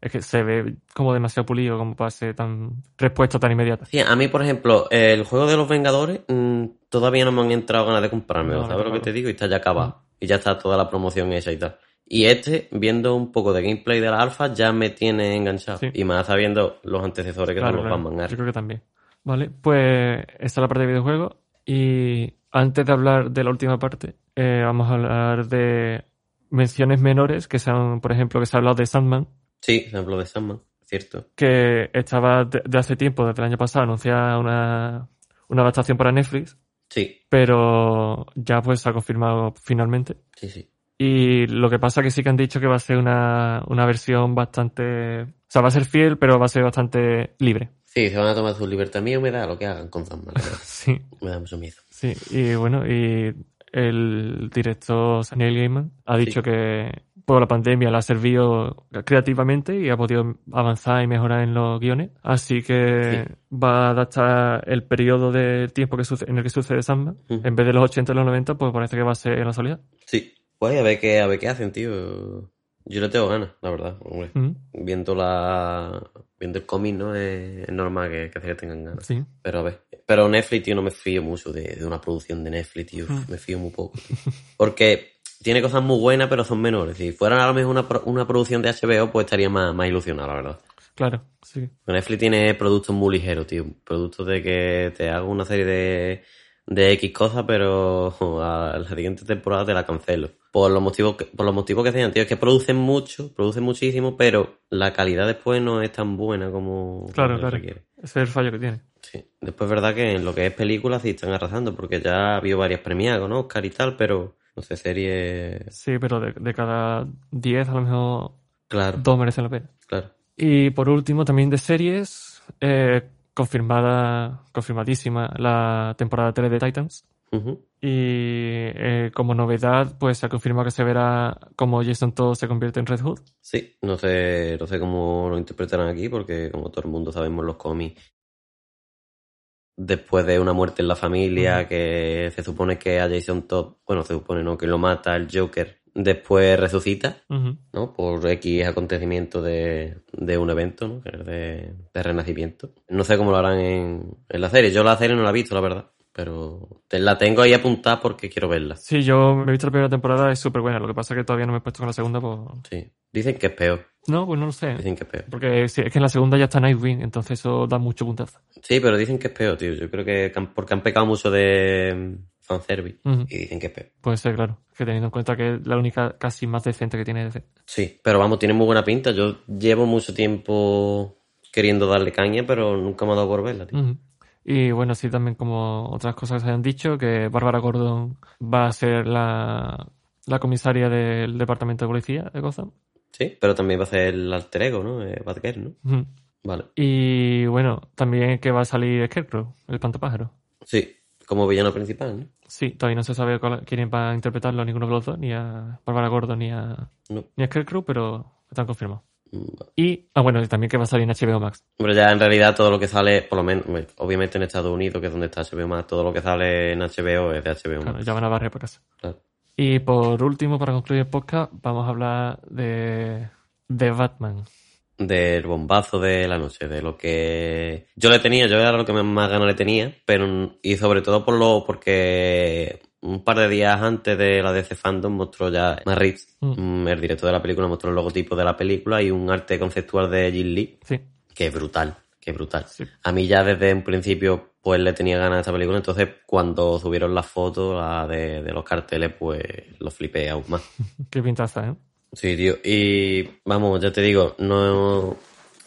es que se ve como demasiado pulido como para ser tan respuesta tan inmediata. Sí, a mí, por ejemplo, el juego de los Vengadores mm, todavía no me han entrado ganas de comprarme, No, ¿sabes no, lo que te digo? Y está ya acabado. Y ya está toda la promoción hecha y tal. Y este, viendo un poco de gameplay de la alfa, ya me tiene enganchado. Sí. Y más sabiendo los antecesores que Claro, son los claro. Batman Yo creo que también. Vale, pues esta es la parte de videojuegos. Y antes de hablar de la última parte, eh, vamos a hablar de menciones menores que sean, por ejemplo, que se ha hablado de Sandman, Sí, ejemplo de Sandman, cierto. que estaba de, de hace tiempo, desde el año pasado, anunciada una, una adaptación para Netflix, Sí, pero ya pues se ha confirmado finalmente. sí, sí. Y lo que pasa que sí que han dicho que va a ser una, una versión bastante... O sea, va a ser fiel, pero va a ser bastante libre. Sí, se van a tomar su libertad. A mí me da lo que hagan con Sandman. Sí, me da mucho miedo. sí. Y bueno, y el director Neil Gaiman ha dicho Sí. que por la pandemia le ha servido creativamente y ha podido avanzar y mejorar en los guiones. Así que va a adaptar el periodo de tiempo que en el que sucede Sandman. Ujú. En vez de los 80 y los 90, pues parece que va a ser en la actualidad. Sí. Pues a ver qué, a ver qué hacen, tío. Yo le tengo ganas, la verdad. hombre. Viendo la viendo el cómic, ¿no? Es, normal que, que, tengan ganas. Sí. Pero a ver. Pero Netflix, tío, no me fío mucho de, de una producción de Netflix, tío. Me fío muy poco. tío. Porque tiene cosas muy buenas, pero son menores. Si fueran a lo mejor una, una producción de HBO, pues estaría más, más ilusionado, la verdad. Claro, sí. Netflix tiene productos muy ligeros, tío. Productos de que te hago una serie de, de X cosas, pero a la siguiente temporada te la cancelo. Por los motivos que, por los motivos que sean, tío. Es que producen mucho, producen muchísimo, pero la calidad después no es tan buena como, Claro, claro. requiere. Ese es el fallo que tiene. Sí. Después es verdad que en lo que es películas sí están arrasando, porque ya ha habido varias premiadas, ¿no? Oscar y tal, pero no sé, series. Sí, pero de, de cada 10 a lo mejor Claro, dos merecen la pena. claro. Y por último, también de series, eh, confirmada, confirmadísima la temporada 3 de Titans. Y eh, como novedad, pues se ha confirmado que se verá cómo Jason Todd se convierte en Red Hood. Sí, no sé, no sé cómo lo interpretarán aquí, porque como todo el mundo sabemos los cómics, después de una muerte en la familia, que se supone que a Jason Todd, bueno, se supone no, que lo mata el Joker, después resucita. ¿no? Por X acontecimiento de, de un evento, ¿no? De, de renacimiento. No sé cómo lo harán en, en la serie. Yo la serie no la he visto, la verdad. Pero te- la tengo ahí apuntada porque quiero verla. Sí, yo me he visto la primera temporada, es súper buena. Lo que pasa es que todavía no me he puesto con la segunda. Pues... Sí. Dicen que es peor. No, pues no lo sé. Dicen que es peor. Porque sí, es que en la segunda ya está Nightwing, entonces eso da mucho puntazo. Sí, pero dicen que es peor, tío. Yo creo que han- porque han pecado mucho de mm, fanservice. Ujú. Y dicen que es peor. Puede ser, claro. Que teniendo en cuenta que es la única casi más decente que tiene DC. Sí, pero vamos, tiene muy buena pinta. Yo llevo mucho tiempo queriendo darle caña, pero nunca me ha dado por verla, tío. Y bueno, sí, también como otras cosas que se hayan dicho, que Bárbara Gordon va a ser la, la comisaria del departamento de policía de Gotham. Sí, pero también va a ser el alter ego, ¿no? Eh, Batgirl, ¿no? Vale. Y bueno, también que va a salir Scarecrow, el espantapájaro. Sí, como villano principal, ¿no? Sí, todavía no se sabe quién va a interpretarlo, ninguno de los dos, ni a Bárbara Gordon ni a, No. ni a Scarecrow, pero están confirmados. Mm. Y, ah, bueno, y también que va a salir en HBO Max. Hombre, ya en realidad todo lo que sale, por lo menos, obviamente en Estados Unidos, que es donde está HBO más, todo lo que sale en HBO es de HBO Claro, Max. ya van a barrer para casa. Claro. Y por último, para concluir el podcast, vamos a hablar de, de Batman. Del bombazo de la noche, de lo que yo le tenía, yo era lo que más ganas le tenía, pero y sobre todo por lo porque un par de días antes de la DC Fandom mostró ya Reeves, Mm. mm, el director de la película, mostró el logotipo de la película y un arte conceptual de Jim Lee, Sí, que es brutal, es brutal. sí. A mí ya desde un principio pues le tenía ganas a esta película, entonces cuando subieron las fotos la de, de los carteles pues lo flipé aún más. Qué pintaza, ¿eh? Sí, tío. Y vamos, ya te digo, no,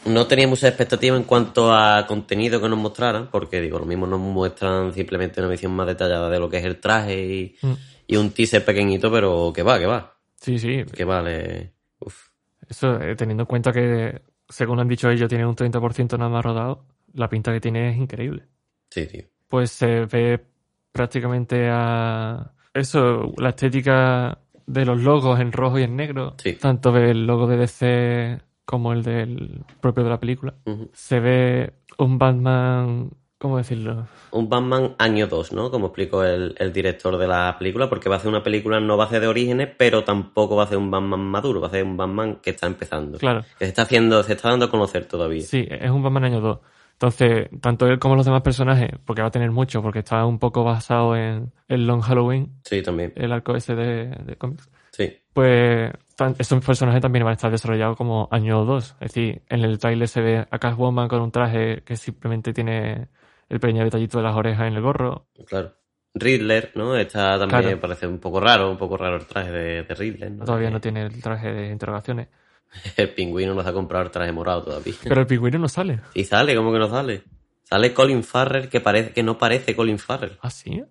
no tenía mucha expectativa en cuanto a contenido que nos mostraran, porque digo, lo mismo nos muestran simplemente una visión más detallada de lo que es el traje y, Mm. y un teaser pequeñito, pero que va, que va, Sí, sí. que vale. Uf. Eso, eh, teniendo en cuenta que, según han dicho ellos, tiene un 30% nada más rodado, la pinta que tiene es increíble. Sí, tío. Pues se ve prácticamente a... Eso, la estética de los logos en rojo y en negro, Sí. tanto del logo de DC como el del propio de la película. Se ve un Batman ¿Cómo decirlo? Un Batman año 2, ¿no? Como explicó el, el director de la película, porque va a ser una película no va a ser de orígenes, pero tampoco va a ser un Batman maduro, va a ser un Batman que está empezando. Claro. Que se está haciendo, se está dando a conocer todavía. Sí, es un Batman año 2. Entonces, tanto él como los demás personajes, porque va a tener mucho, porque está un poco basado en el Long Halloween, Sí, también. el arco ese de, de cómics, Sí. pues estos personajes también van a estar desarrollados como año 2. Es decir, en el trailer se ve a Catwoman con un traje que simplemente tiene el pequeño detallito de las orejas en el gorro. Claro. Riddler, ¿no? Está también, Claro. parece un poco raro, un poco raro el traje de, de Riddler, ¿no? Todavía no tiene el traje de interrogaciones. El pingüino nos ha comprado el traje morado todavía. Pero el pingüino no sale. Y sale, ¿cómo que no sale? Sale Colin Farrell que parece que no parece Colin Farrell. ¿Ah, sí?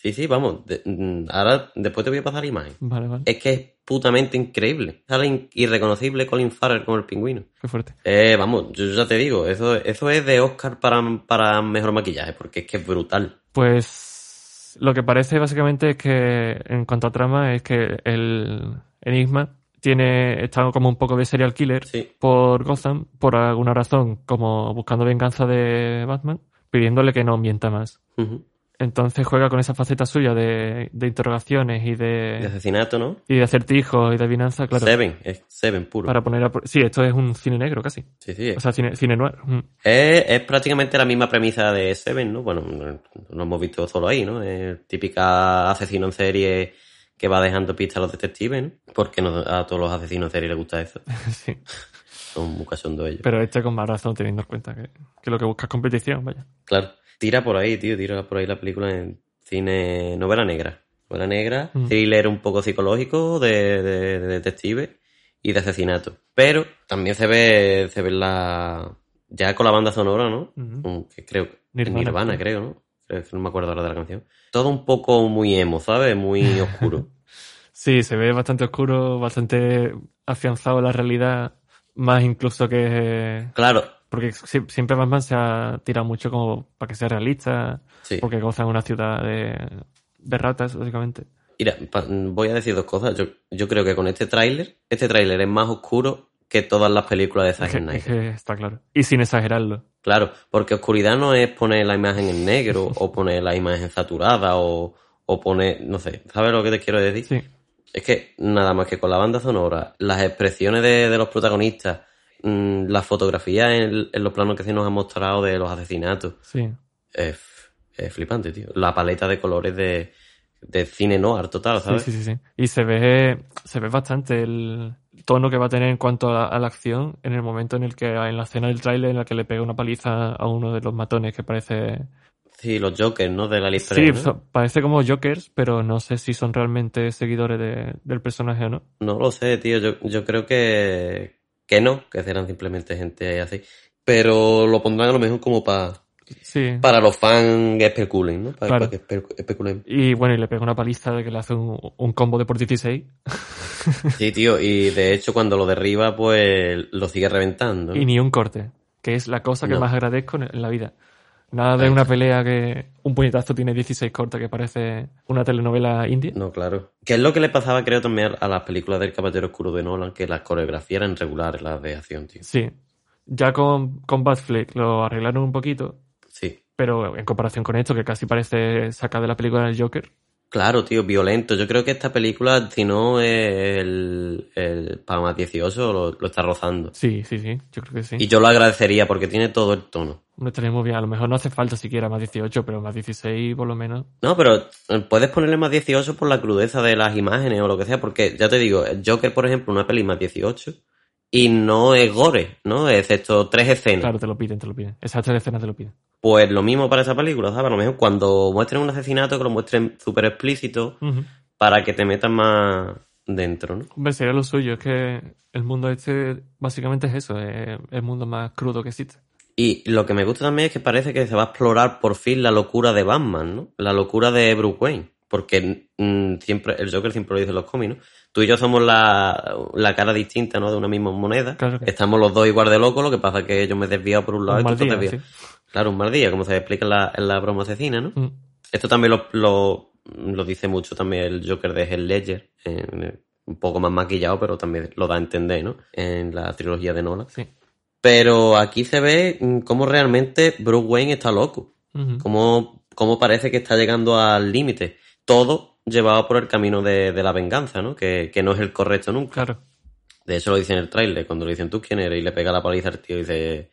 Sí, sí, vamos. de- mm, ahora, después te voy a pasar la imagen. Vale, vale. Es que es putamente increíble. Sale irreconocible Colin Farrell como el pingüino. Qué fuerte. Eh, vamos, yo ya te digo, eso, eso es de Oscar para, para mejor maquillaje, porque es que es brutal. Pues lo que parece básicamente es que en cuanto a trama es que el Enigma tiene está como un poco de serial killer Sí. por Gotham por alguna razón como buscando venganza de Batman pidiéndole que no mienta más. Ujú. Entonces juega con esa faceta suya de, de interrogaciones y De de, asesinato, ¿no? y de acertijos y de adivinanza, claro. Seven, es Seven puro. Para poner a... Sí, esto es un cine negro casi. Sí, sí. O sea, cine, cine noir. Mm. Es, es prácticamente la misma premisa de Seven, ¿no? Bueno, no- lo hemos visto solo ahí, ¿no? Es típica asesino en serie que va dejando pistas a los detectives, ¿no? Porque no, a todos los asesinos en serie les gusta eso. sí. Son muy cachondos ellos. Pero este con más razón teniendo en cuenta que, que lo que busca es competición, vaya. Claro. Tira por ahí, tío, tira por ahí la película en cine novela negra. Novela negra, Mm. thriller un poco psicológico de, de, de detective y de asesinato. Pero también se ve, se ve la... Ya con la banda sonora, ¿no? Un- que creo... Nirvana, Nirvana, creo, ¿no? Creo que no me acuerdo ahora de la canción. Todo un poco muy emo, ¿sabes? Muy oscuro. Sí, se ve bastante oscuro, bastante afianzado la realidad, más incluso que... claro, Porque si- siempre Batman se ha tirado mucho como para que sea realista, sí. porque goza de una ciudad de, de ratas, básicamente. Mira, voy a decir dos cosas. Yo, yo creo que con este tráiler, este tráiler es más oscuro que todas las películas de Zack Snyder. está claro. Y sin exagerarlo. Claro, porque oscuridad no es poner la imagen en negro o poner la imagen saturada o, o poner, no sé, ¿sabes lo que te quiero decir? Sí, Es que nada más que con la banda sonora, las expresiones de, de los protagonistas, mm, la fotografía en, en los planos que se nos han mostrado de los asesinatos, sí. es, es flipante, tío. La paleta de colores de, de cine noir total, Sí, ¿sabes? sí, sí, sí. Y se ve, se ve bastante el tono que va a tener en cuanto a la, a la acción en el momento en el que, en la escena del tráiler en la que le pega una paliza a uno de los matones que parece... Sí, los Jokers, ¿no? De la lista. Sí, parece como Jokers, pero no sé si son realmente seguidores de- del personaje o no. No lo sé, tío. Yo, yo creo que, que no, que serán simplemente gente así. Pero lo pondrán a lo mejor como para Sí. para los fans que especulen, ¿no? Para, Claro. para que espe- especulen. Y bueno, y le pega una paliza de que le hace un, un combo de por 16 Sí, tío. Y de hecho, cuando lo derriba, pues lo sigue reventando. ¿no? y ni un corte, que es la cosa que No. más agradezco en la vida. Nada de una pelea que un puñetazo tiene 16 cortes que parece una telenovela india. No, claro. Que es lo que le pasaba, creo, también a las películas del Caballero Oscuro de Nolan, que las coreografías eran regulares, las de acción, tío. Sí. Ya con, con Batfleck lo arreglaron un poquito, Sí. pero en comparación con esto, que casi parece saca de la película del Joker, Claro, tío, violento. Yo creo que esta película, si no el, el para más 18, lo, lo está rozando. sí, sí, sí, yo creo que sí. Y yo lo agradecería porque tiene todo el tono. No estaría muy bien. A lo mejor no hace falta siquiera más 18, pero más 16 por lo menos. No, pero eh, puedes ponerle más 18 por la crudeza de las imágenes o lo que sea, porque ya te digo, Joker, por ejemplo, una peli más 18 y no es gore, ¿no? Excepto tres escenas. Claro, te lo piden, te lo piden. Esas tres escenas te lo piden. Pues lo mismo para esa película, ¿sabes? A lo mejor cuando muestren un asesinato, que lo muestren súper explícito para que te metas más dentro, ¿no? Hombre, sería lo suyo. Es que el mundo este básicamente es eso. Es el mundo más crudo que existe. Y lo que me gusta también es que parece que se va a explorar por fin la locura de Batman, ¿no? La locura de Bruce Wayne. Porque mm, siempre, el Joker siempre lo dice en los cómics, ¿no? Tú y yo somos la, la cara distinta, ¿no? De una misma moneda. Claro que- Estamos los dos igual de locos, lo que pasa es que yo me he desviado por un lado Un y tú mal te día, desviado. sí. Claro, un mal día, como se explica en la, en la broma asesina, ¿no? Mm. Esto también lo, lo, lo dice mucho también el Joker de Heath Ledger, en- un poco más maquillado, pero también lo da a entender, ¿no? En la trilogía de Nolan. Sí. Pero aquí se ve mm, cómo realmente Bruce Wayne está loco. Ujú. Cómo, cómo parece que está llegando al límite. Todo llevado por el camino de, de la venganza, ¿no? Que, que no es el correcto nunca. Claro. De eso lo dice en el tráiler, cuando le dicen tú quién eres y le pega la paliza al tío y dice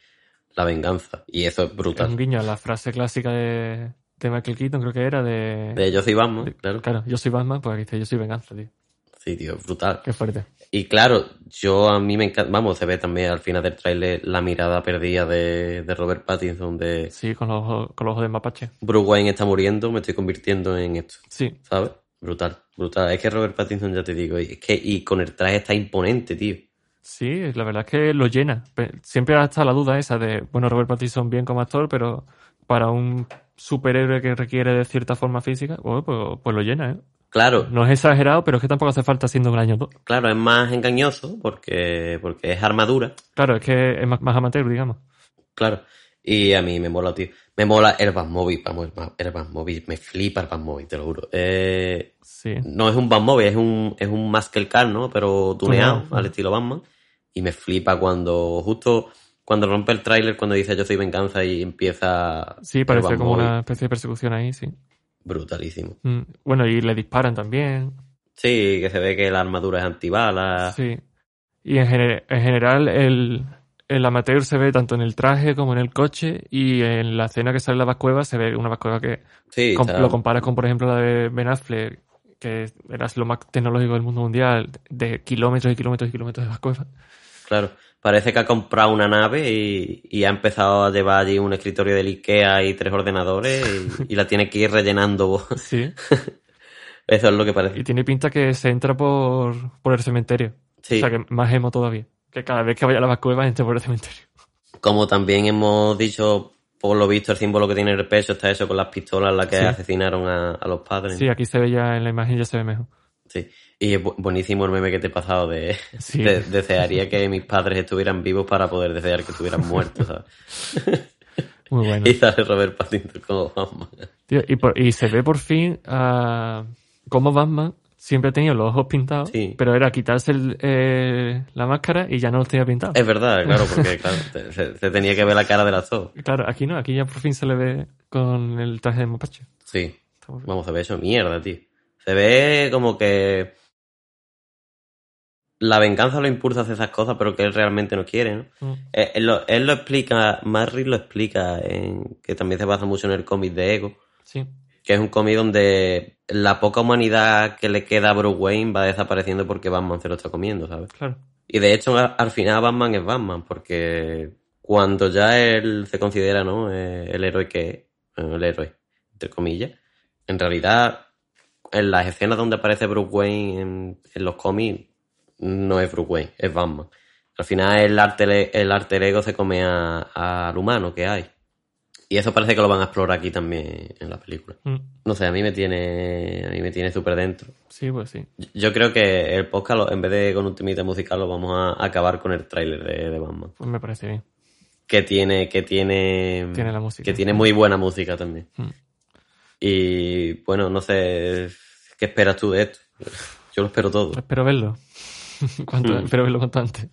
la venganza. Y eso es Es un brutal. guiño a la frase clásica de, de Michael Keaton, creo que era, de... De yo soy Batman, de- claro. Claro, yo soy Batman, pues dice yo soy venganza, tío. Sí, tío, brutal. Qué fuerte. Y claro, yo a mí me encanta, vamos, se ve también al final del tráiler la mirada perdida de, de Robert Pattinson de Sí, con los ojos, con los ojos de mapache. Bruce Wayne está muriendo, me estoy convirtiendo en esto, Sí, ¿sabes? Brutal, brutal. Es que Robert Pattinson, ya te digo, es que y con el traje está imponente, tío. sí, la verdad es que lo llena. Siempre ha estado la duda esa de, bueno, Robert Pattinson bien como actor, pero para un superhéroe que requiere de cierta forma física, bueno, pues, pues lo llena, ¿eh? Claro, No es exagerado, pero es que tampoco hace falta siendo un año 2. claro, es más engañoso porque, porque es armadura, Claro, es que es más, más amateur, digamos. claro. Y a mí me mola, tío. Me mola el Batmobile, vamos, el Bat- el Batmobile, me flipa el Batmobile, te lo juro. Eh, Sí. no es un Batmobile, es un, es un Muscle Car, ¿no? Pero tuneado, Tuneado. al estilo Batman. Y me flipa cuando, justo cuando rompe el tráiler, cuando dice yo soy venganza y empieza. Sí, parece como una especie de persecución ahí, sí. Brutalísimo. Mm, Bueno, y le disparan también. Sí, que se ve que la armadura es antibala. Sí. Y en, gener- en general el, el amateur se ve tanto en el traje como en el coche y en la escena que sale la Bascueva se ve una Bascueva que Sí, com- lo comparas con, por ejemplo, la de Ben Affleck, que era lo más tecnológico del mundo mundial, de kilómetros y kilómetros y kilómetros de Bascueva. claro. Parece que ha comprado una nave y, y ha empezado a llevar allí un escritorio del Ikea y tres ordenadores y, y la tiene que ir rellenando. Sí. Eso es lo que parece. Y tiene pinta que se entra por, por el cementerio. Sí. O sea, que más emo todavía. Que cada vez que vaya a la Bascueva entre por el cementerio. Como también hemos dicho, por lo visto, el símbolo que tiene en el pecho está eso con las pistolas las que Sí. asesinaron a, a los padres. Sí, aquí se ve ya en la imagen, ya se ve mejor. Sí. Y buenísimo el meme que te he pasado de, Sí. de- desearía que mis padres estuvieran vivos para poder desear que estuvieran muertos, ¿sabes? Muy bueno. Y sale Robert Pattinson como Batman. Tío, y, por- y se ve por fin ah, cómo Batman siempre tenido los ojos pintados, Sí. pero era quitarse el- eh, la máscara y ya no los tenía pintados. Es verdad, claro, porque claro, se, se tenía que ver la cara del actor. Claro, aquí no, aquí ya por fin se le ve con el traje de mapache. Sí. Vamos, se ve eso mierda, tío. Se ve como que la venganza lo impulsa a hacer esas cosas, pero que él realmente no quiere, ¿no? Mm. Eh, Él, lo, él lo explica, Marry lo explica, en, que también se basa mucho en el cómic de Ego, Sí, que es un cómic donde la poca humanidad que le queda a Bruce Wayne va desapareciendo porque Batman se lo está comiendo, ¿sabes? claro. Y de hecho, al, al final Batman es Batman, porque cuando ya él se considera, ¿no? Eh, el héroe que es, el héroe, entre comillas, en realidad, en las escenas donde aparece Bruce Wayne en, en los cómics, no es Bruce Wayne, es Batman. Al final el arte, el alter ego se come a- al humano que hay. Y eso parece que lo van a explorar aquí también en la película. Mm. No sé, a mí me tiene, a mí me tiene súper dentro. Sí, pues sí. Yo creo que el podcast, en vez de con un temita musical, lo vamos a acabar con el tráiler de, de Batman. Pues me parece bien. Que tiene, que tiene, Tiene la música. que tiene muy buena música también. Mm. Y bueno, no sé, ¿qué esperas tú de esto? Yo lo espero todo. Espero verlo. Cuanto- Mm. Espero verlo cuanto antes.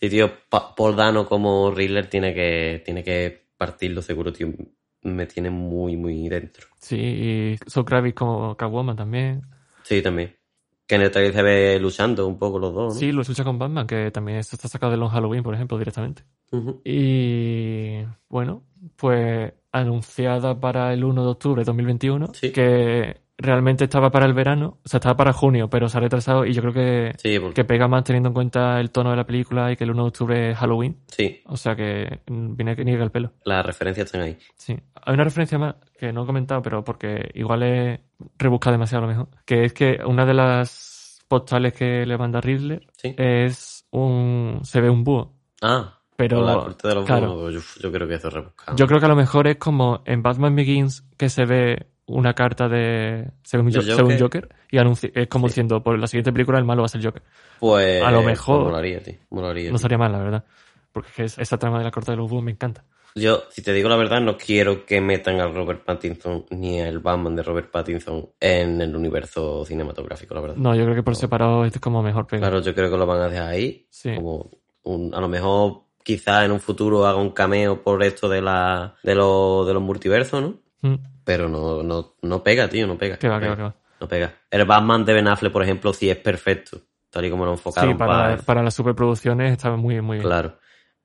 Sí, tío, Pa- Paul Dano como Riddler tiene que, tiene que partirlo seguro, tío. Me tiene muy, muy dentro. Sí, y Kravitz como Catwoman también. Sí, también. Que en el trailer se ve luchando un poco los dos, ¿no? Sí, lo escucha con Batman, que también esto está sacado de Long Halloween, por ejemplo, directamente. Y bueno, pues anunciada para el 1 de octubre de 2021, Sí. que realmente estaba para el verano, o sea, estaba para junio, pero se ha retrasado y yo creo que, Sí, porque, que pega más teniendo en cuenta el tono de la película y que el 1 de octubre es Halloween, sí, o sea que mm, viene que niega el pelo. las referencias están ahí. Sí. Hay una referencia más que no he comentado, pero porque igual es rebusca demasiado a lo mejor, que es que una de las postales que le manda Riddler Sí. es un... se ve un búho, Ah, pero... con la corte de los claro. búhos, yo, yo creo que eso es rebuscado. Yo creo que a lo mejor es como en Batman Begins que se ve una carta de. Se ve un, ¿De Jo- se ve un Joker? Y anunci- es como Sí. diciendo, por la siguiente película el malo va a ser Joker. Pues a lo mejor- pues molaría, tío. Molaría, No sería mal, la verdad. Porque es que es- esa trama de la corte de los búhos me encanta. Yo, si te digo la verdad, no quiero que metan al Robert Pattinson ni al Batman de Robert Pattinson en el universo cinematográfico, la verdad. No, yo creo que por separado es como mejor pega. Claro, yo creo que lo van a dejar ahí. Sí. Como un- a lo mejor quizá en un futuro haga un cameo por esto de la de, lo- de los multiversos, ¿no? Mm, Pero no, no, no pega, tío, no pega. Que va, no que va, pega, que va. No pega. El Batman de Ben Affleck, por ejemplo, sí es perfecto, tal y como lo enfocaron Sí, para, para las superproducciones estaba muy, muy bien. Claro.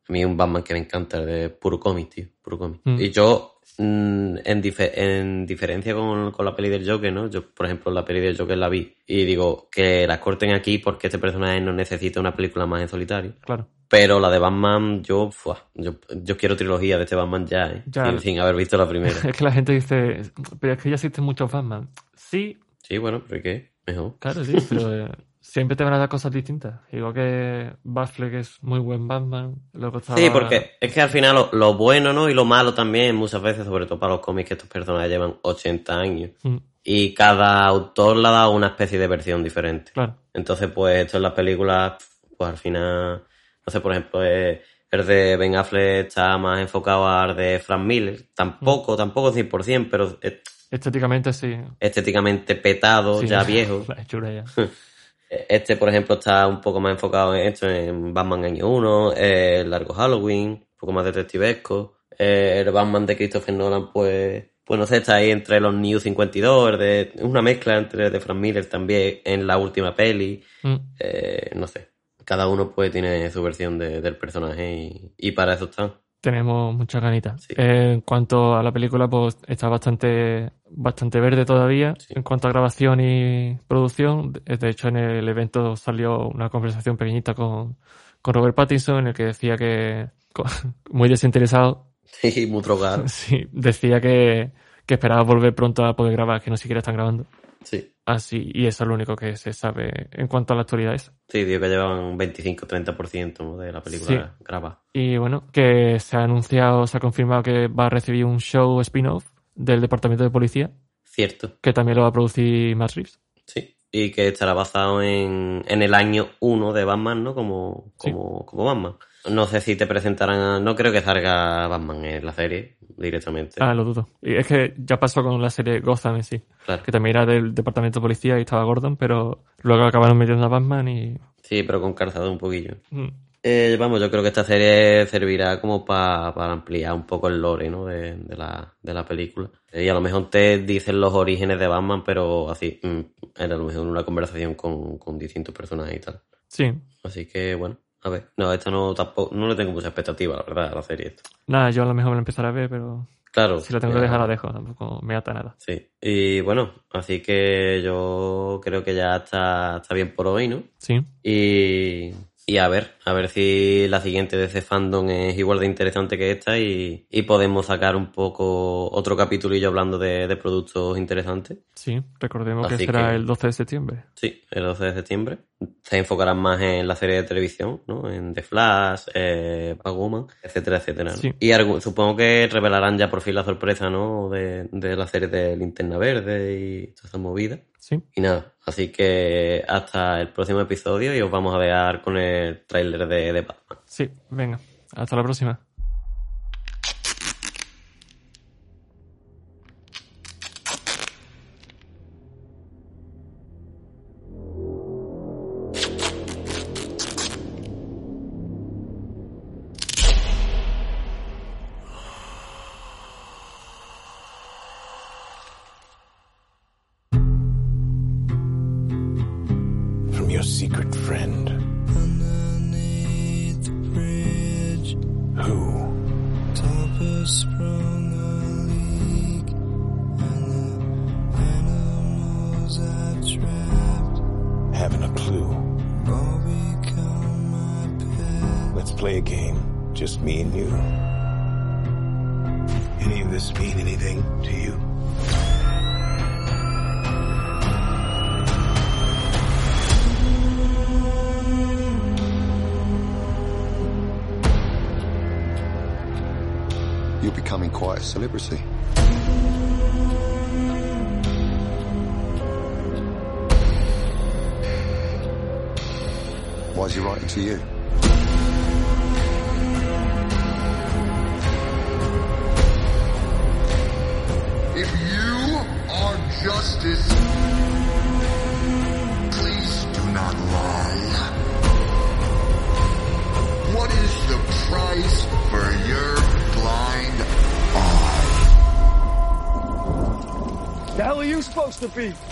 A mí un Batman que me encanta, el de puro cómic, tío. Puro cómic. Mm. Y yo, en, dife- en diferencia con, con la peli del Joker, ¿no? Yo, por ejemplo, la peli del Joker la vi. Y digo, que la corten aquí porque este personaje no necesita una película más en solitario. Claro. Pero la de Batman, yo, fuah, yo, yo quiero trilogía de este Batman ya, ¿eh? Ya. Sin, sin haber visto la primera. Es que la gente dice, pero es que ya existen muchos Batman. Sí, sí, bueno, pero ¿y qué? Mejor. claro, sí, pero eh, siempre te van a dar cosas distintas. Igual que Batfleck es muy buen Batman. Luego estaba... Sí, porque es que al final lo, lo bueno, ¿no? Y lo malo también, muchas veces, sobre todo para los cómics, que estos personajes llevan 80 años. Mm, Y cada autor le ha dado una especie de versión diferente. claro. Entonces, pues esto en las películas, pues al final, no sé, por ejemplo, eh, el de Ben Affleck está más enfocado al de Frank Miller. Tampoco, tampoco 100%, pero eh, Estéticamente sí. estéticamente petado, Sí, ya viejo. La hechura ya. Este, por ejemplo, está un poco más enfocado en esto, en Batman Año 1, eh, el Largo Halloween, un poco más detectivesco. Eh, el Batman de Christopher Nolan, pues, pues no sé, está ahí entre los New 52, el de, una mezcla entre el de Frank Miller también en la última peli. Mm, Eh, no sé. Cada uno pues tiene su versión de- del personaje y, y para eso están. Tenemos muchas ganitas. Sí. Eh, en cuanto a la película, pues está bastante, bastante verde todavía. Sí. En cuanto a grabación y producción, de de hecho en el evento salió una conversación pequeñita con, con Robert Pattinson en el que decía que, muy desinteresado, Sí, muy drogado. sí, decía que, que esperaba volver pronto a poder grabar, que no siquiera están grabando. Sí. Así, y eso es lo único que se sabe en cuanto a la actualidad esa. Sí, digo que llevan un 25-30% ¿no? de la película grabada. Y bueno, que se ha anunciado, se ha confirmado que va a recibir un show spin-off del Departamento de Policía, Cierto. que también lo va a producir Matt Reeves. Sí. Y que estará basado en, en el año 1 de Batman, ¿no? Como, Sí. como, como Batman. No sé si te presentarán. a- No creo que salga Batman en la serie directamente. Ah, lo dudo. Y es que ya pasó con la serie Gotham en sí, Claro. que también era del Departamento de Policía y estaba Gordon, pero luego acabaron metiendo a Batman y... Sí, pero con calzado un poquillo. mm, Eh, vamos, yo creo que esta serie servirá como pa- para ampliar un poco el lore, ¿no? De, de la, de la película. Eh, Y a lo mejor te dicen los orígenes de Batman, pero así, mm, era a lo mejor una conversación con, con distintos personajes y tal. Sí. Así que, bueno, a ver. No, esta no tampoco, no le tengo mucha expectativa, la verdad, a la serie. esta. Nada, yo a lo mejor me la empezaré a ver, pero Claro. si la tengo que dejar la dejo, tampoco me ata nada. Sí. Y bueno, así que yo creo que ya está, está bien por hoy, ¿no? Sí. Y, y a ver, a ver si la siguiente de ese fandom es igual de interesante que esta y, y podemos sacar un poco otro capitulillo hablando de, de productos interesantes. Sí, recordemos que será que- el 12 de septiembre. Sí, el 12 de septiembre. Se enfocarán más en la serie de televisión, ¿no? En The Flash, eh, Batwoman, etcétera, etcétera. ¿no? Sí. Y supongo que revelarán ya por fin la sorpresa, ¿no? De, de la serie de Linterna Verde y toda esa movida. Sí. Y nada, así que hasta el próximo episodio y os vamos a ver con el tráiler de, de Batman. Sí, venga. Hasta la próxima. Secret friend. Underneath the bridge, Who? Topper sprung a leak, and the animals I've trapped Having a clue. all become my pet. Let's play a game. Just me and you. Any of this mean anything to you? acquire. Why is he writing to you? feet.